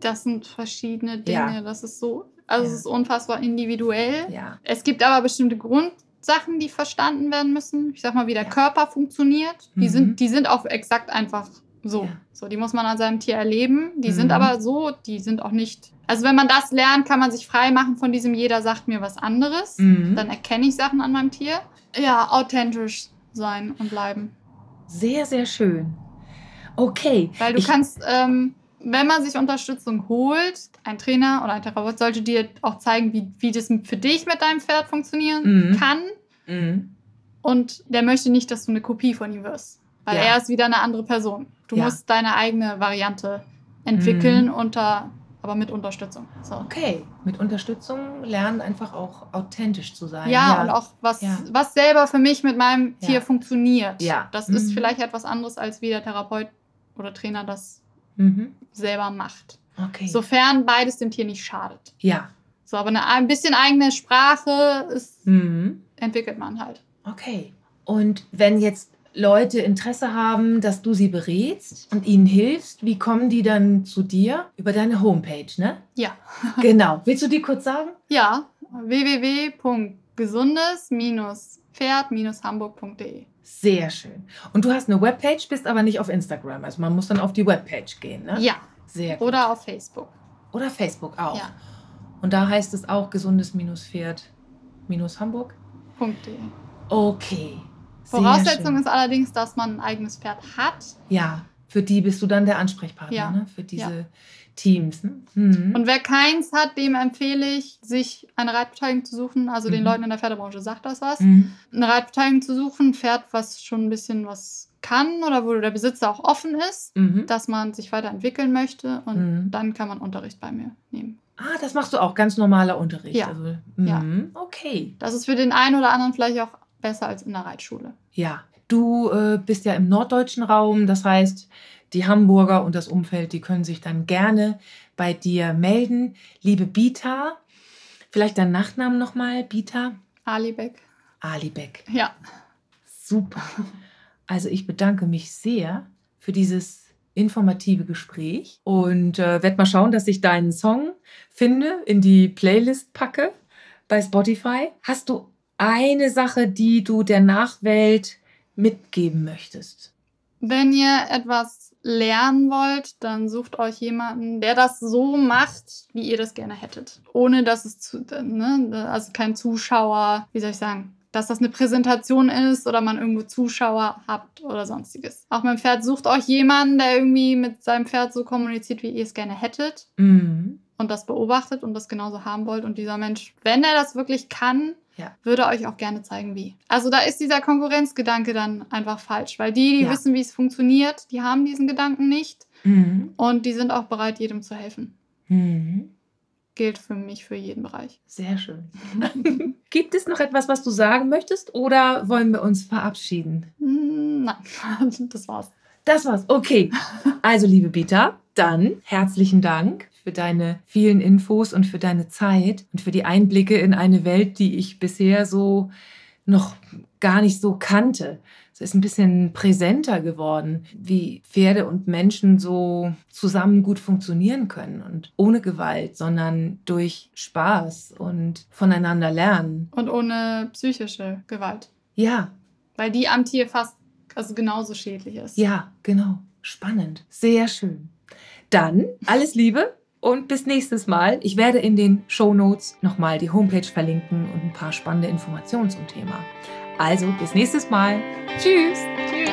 Das sind verschiedene Dinge. Ja. Das ist so, also ja. es ist unfassbar individuell. Ja. Es gibt aber bestimmte Grundsachen, die verstanden werden müssen. Ich sag mal, wie der ja. Körper funktioniert. Die, mhm. sind, die sind auch exakt einfach so. So, die muss man an seinem Tier erleben. Die mhm. sind aber so, die sind auch nicht. Also wenn man das lernt, kann man sich frei machen von diesem, jeder sagt mir was anderes. Mhm. Dann erkenne ich Sachen an meinem Tier. Ja, authentisch sein und bleiben. Sehr, sehr schön. Okay. Weil du ich, kannst, ähm, wenn man sich Unterstützung holt, ein Trainer oder ein Therapeut sollte dir auch zeigen, wie, wie das für dich mit deinem Pferd funktionieren mhm. kann. Mhm. Und der möchte nicht, dass du eine Kopie von ihm wirst. Weil ja. er ist wieder eine andere Person. Du ja. musst deine eigene Variante entwickeln mhm. unter aber mit Unterstützung. So. Okay, mit Unterstützung lernen einfach auch authentisch zu sein. Ja, ja. und auch was, was selber für mich mit meinem Tier funktioniert. Ja. Das mhm. ist vielleicht etwas anderes, als wie der Therapeut oder Trainer das mhm. selber macht. Okay. Sofern beides dem Tier nicht schadet. Ja. So, aber eine, ein bisschen eigene Sprache ist, mhm. entwickelt man halt. Okay. Und wenn jetzt Leute Interesse haben, dass du sie berätst und ihnen hilfst, wie kommen die dann zu dir? Über deine Homepage, ne? Ja. <laughs> genau. Willst du die kurz sagen? Ja. www.gesundes-pferd-hamburg.de sehr schön. Und du hast eine Webpage, bist aber nicht auf Instagram. Also man muss dann auf die Webpage gehen, ne? Ja. Sehr gut. Oder auf Facebook. Oder Facebook auch. Ja. Und da heißt es auch gesundes-pferd-hamburg.de. Okay. Voraussetzung ist allerdings, dass man ein eigenes Pferd hat. Ja, für die bist du dann der Ansprechpartner, ja. ne? Für diese ja. Teams. Ne? Mhm. Und wer keins hat, dem empfehle ich, sich eine Reitbeteiligung zu suchen. Also mhm. den Leuten in der Pferdebranche sagt das was. Mhm. Eine Reitbeteiligung zu suchen, ein Pferd, was schon ein bisschen was kann oder wo der Besitzer auch offen ist, mhm. dass man sich weiterentwickeln möchte. Und mhm. dann kann man Unterricht bei mir nehmen. Ah, das machst du auch, ganz normaler Unterricht. Ja. Also, ja. Mhm, okay. Das ist für den einen oder anderen vielleicht auch besser als in der Reitschule. Ja. Du äh, bist ja im norddeutschen Raum, das heißt, die Hamburger und das Umfeld, die können sich dann gerne bei dir melden. Liebe Bita, vielleicht dein Nachnamen nochmal, Bita? Alibek. Alibek. Ja. Super. Also ich bedanke mich sehr für dieses informative Gespräch und äh, werde mal schauen, dass ich deinen Song finde, in die Playlist packe bei Spotify. Hast du eine Sache, die du der Nachwelt mitgeben möchtest? Wenn ihr etwas lernen wollt, dann sucht euch jemanden, der das so macht, wie ihr das gerne hättet. Ohne dass es zu, ne, also kein Zuschauer, wie soll ich sagen, dass das eine Präsentation ist oder man irgendwo Zuschauer habt oder sonstiges. Auch dem Pferd sucht euch jemanden, der irgendwie mit seinem Pferd so kommuniziert, wie ihr es gerne hättet. Mhm. Und das beobachtet und das genauso haben wollt. Und dieser Mensch, wenn er das wirklich kann, ja. würde euch auch gerne zeigen, wie. Also da ist dieser Konkurrenzgedanke dann einfach falsch, weil die, die ja. wissen, wie es funktioniert, die haben diesen Gedanken nicht mhm. und die sind auch bereit, jedem zu helfen. Mhm. Gilt für mich für jeden Bereich. Sehr schön. <laughs> Gibt es noch etwas, was du sagen möchtest oder wollen wir uns verabschieden? Hm, nein, <laughs> das war's. Das war's. Okay. Also, liebe Bita, dann herzlichen Dank für deine vielen Infos und für deine Zeit und für die Einblicke in eine Welt, die ich bisher so noch gar nicht so kannte. Es ist ein bisschen präsenter geworden, wie Pferde und Menschen so zusammen gut funktionieren können und ohne Gewalt, sondern durch Spaß und voneinander lernen. Und ohne psychische Gewalt. Ja. Weil die am Tier fast also genauso schädlich ist. Ja, genau. Spannend. Sehr schön. Dann alles Liebe und bis nächstes Mal. Ich werde in den Show Notes nochmal die Homepage verlinken und ein paar spannende Informationen zum Thema. Also bis nächstes Mal. Tschüss. Tschüss.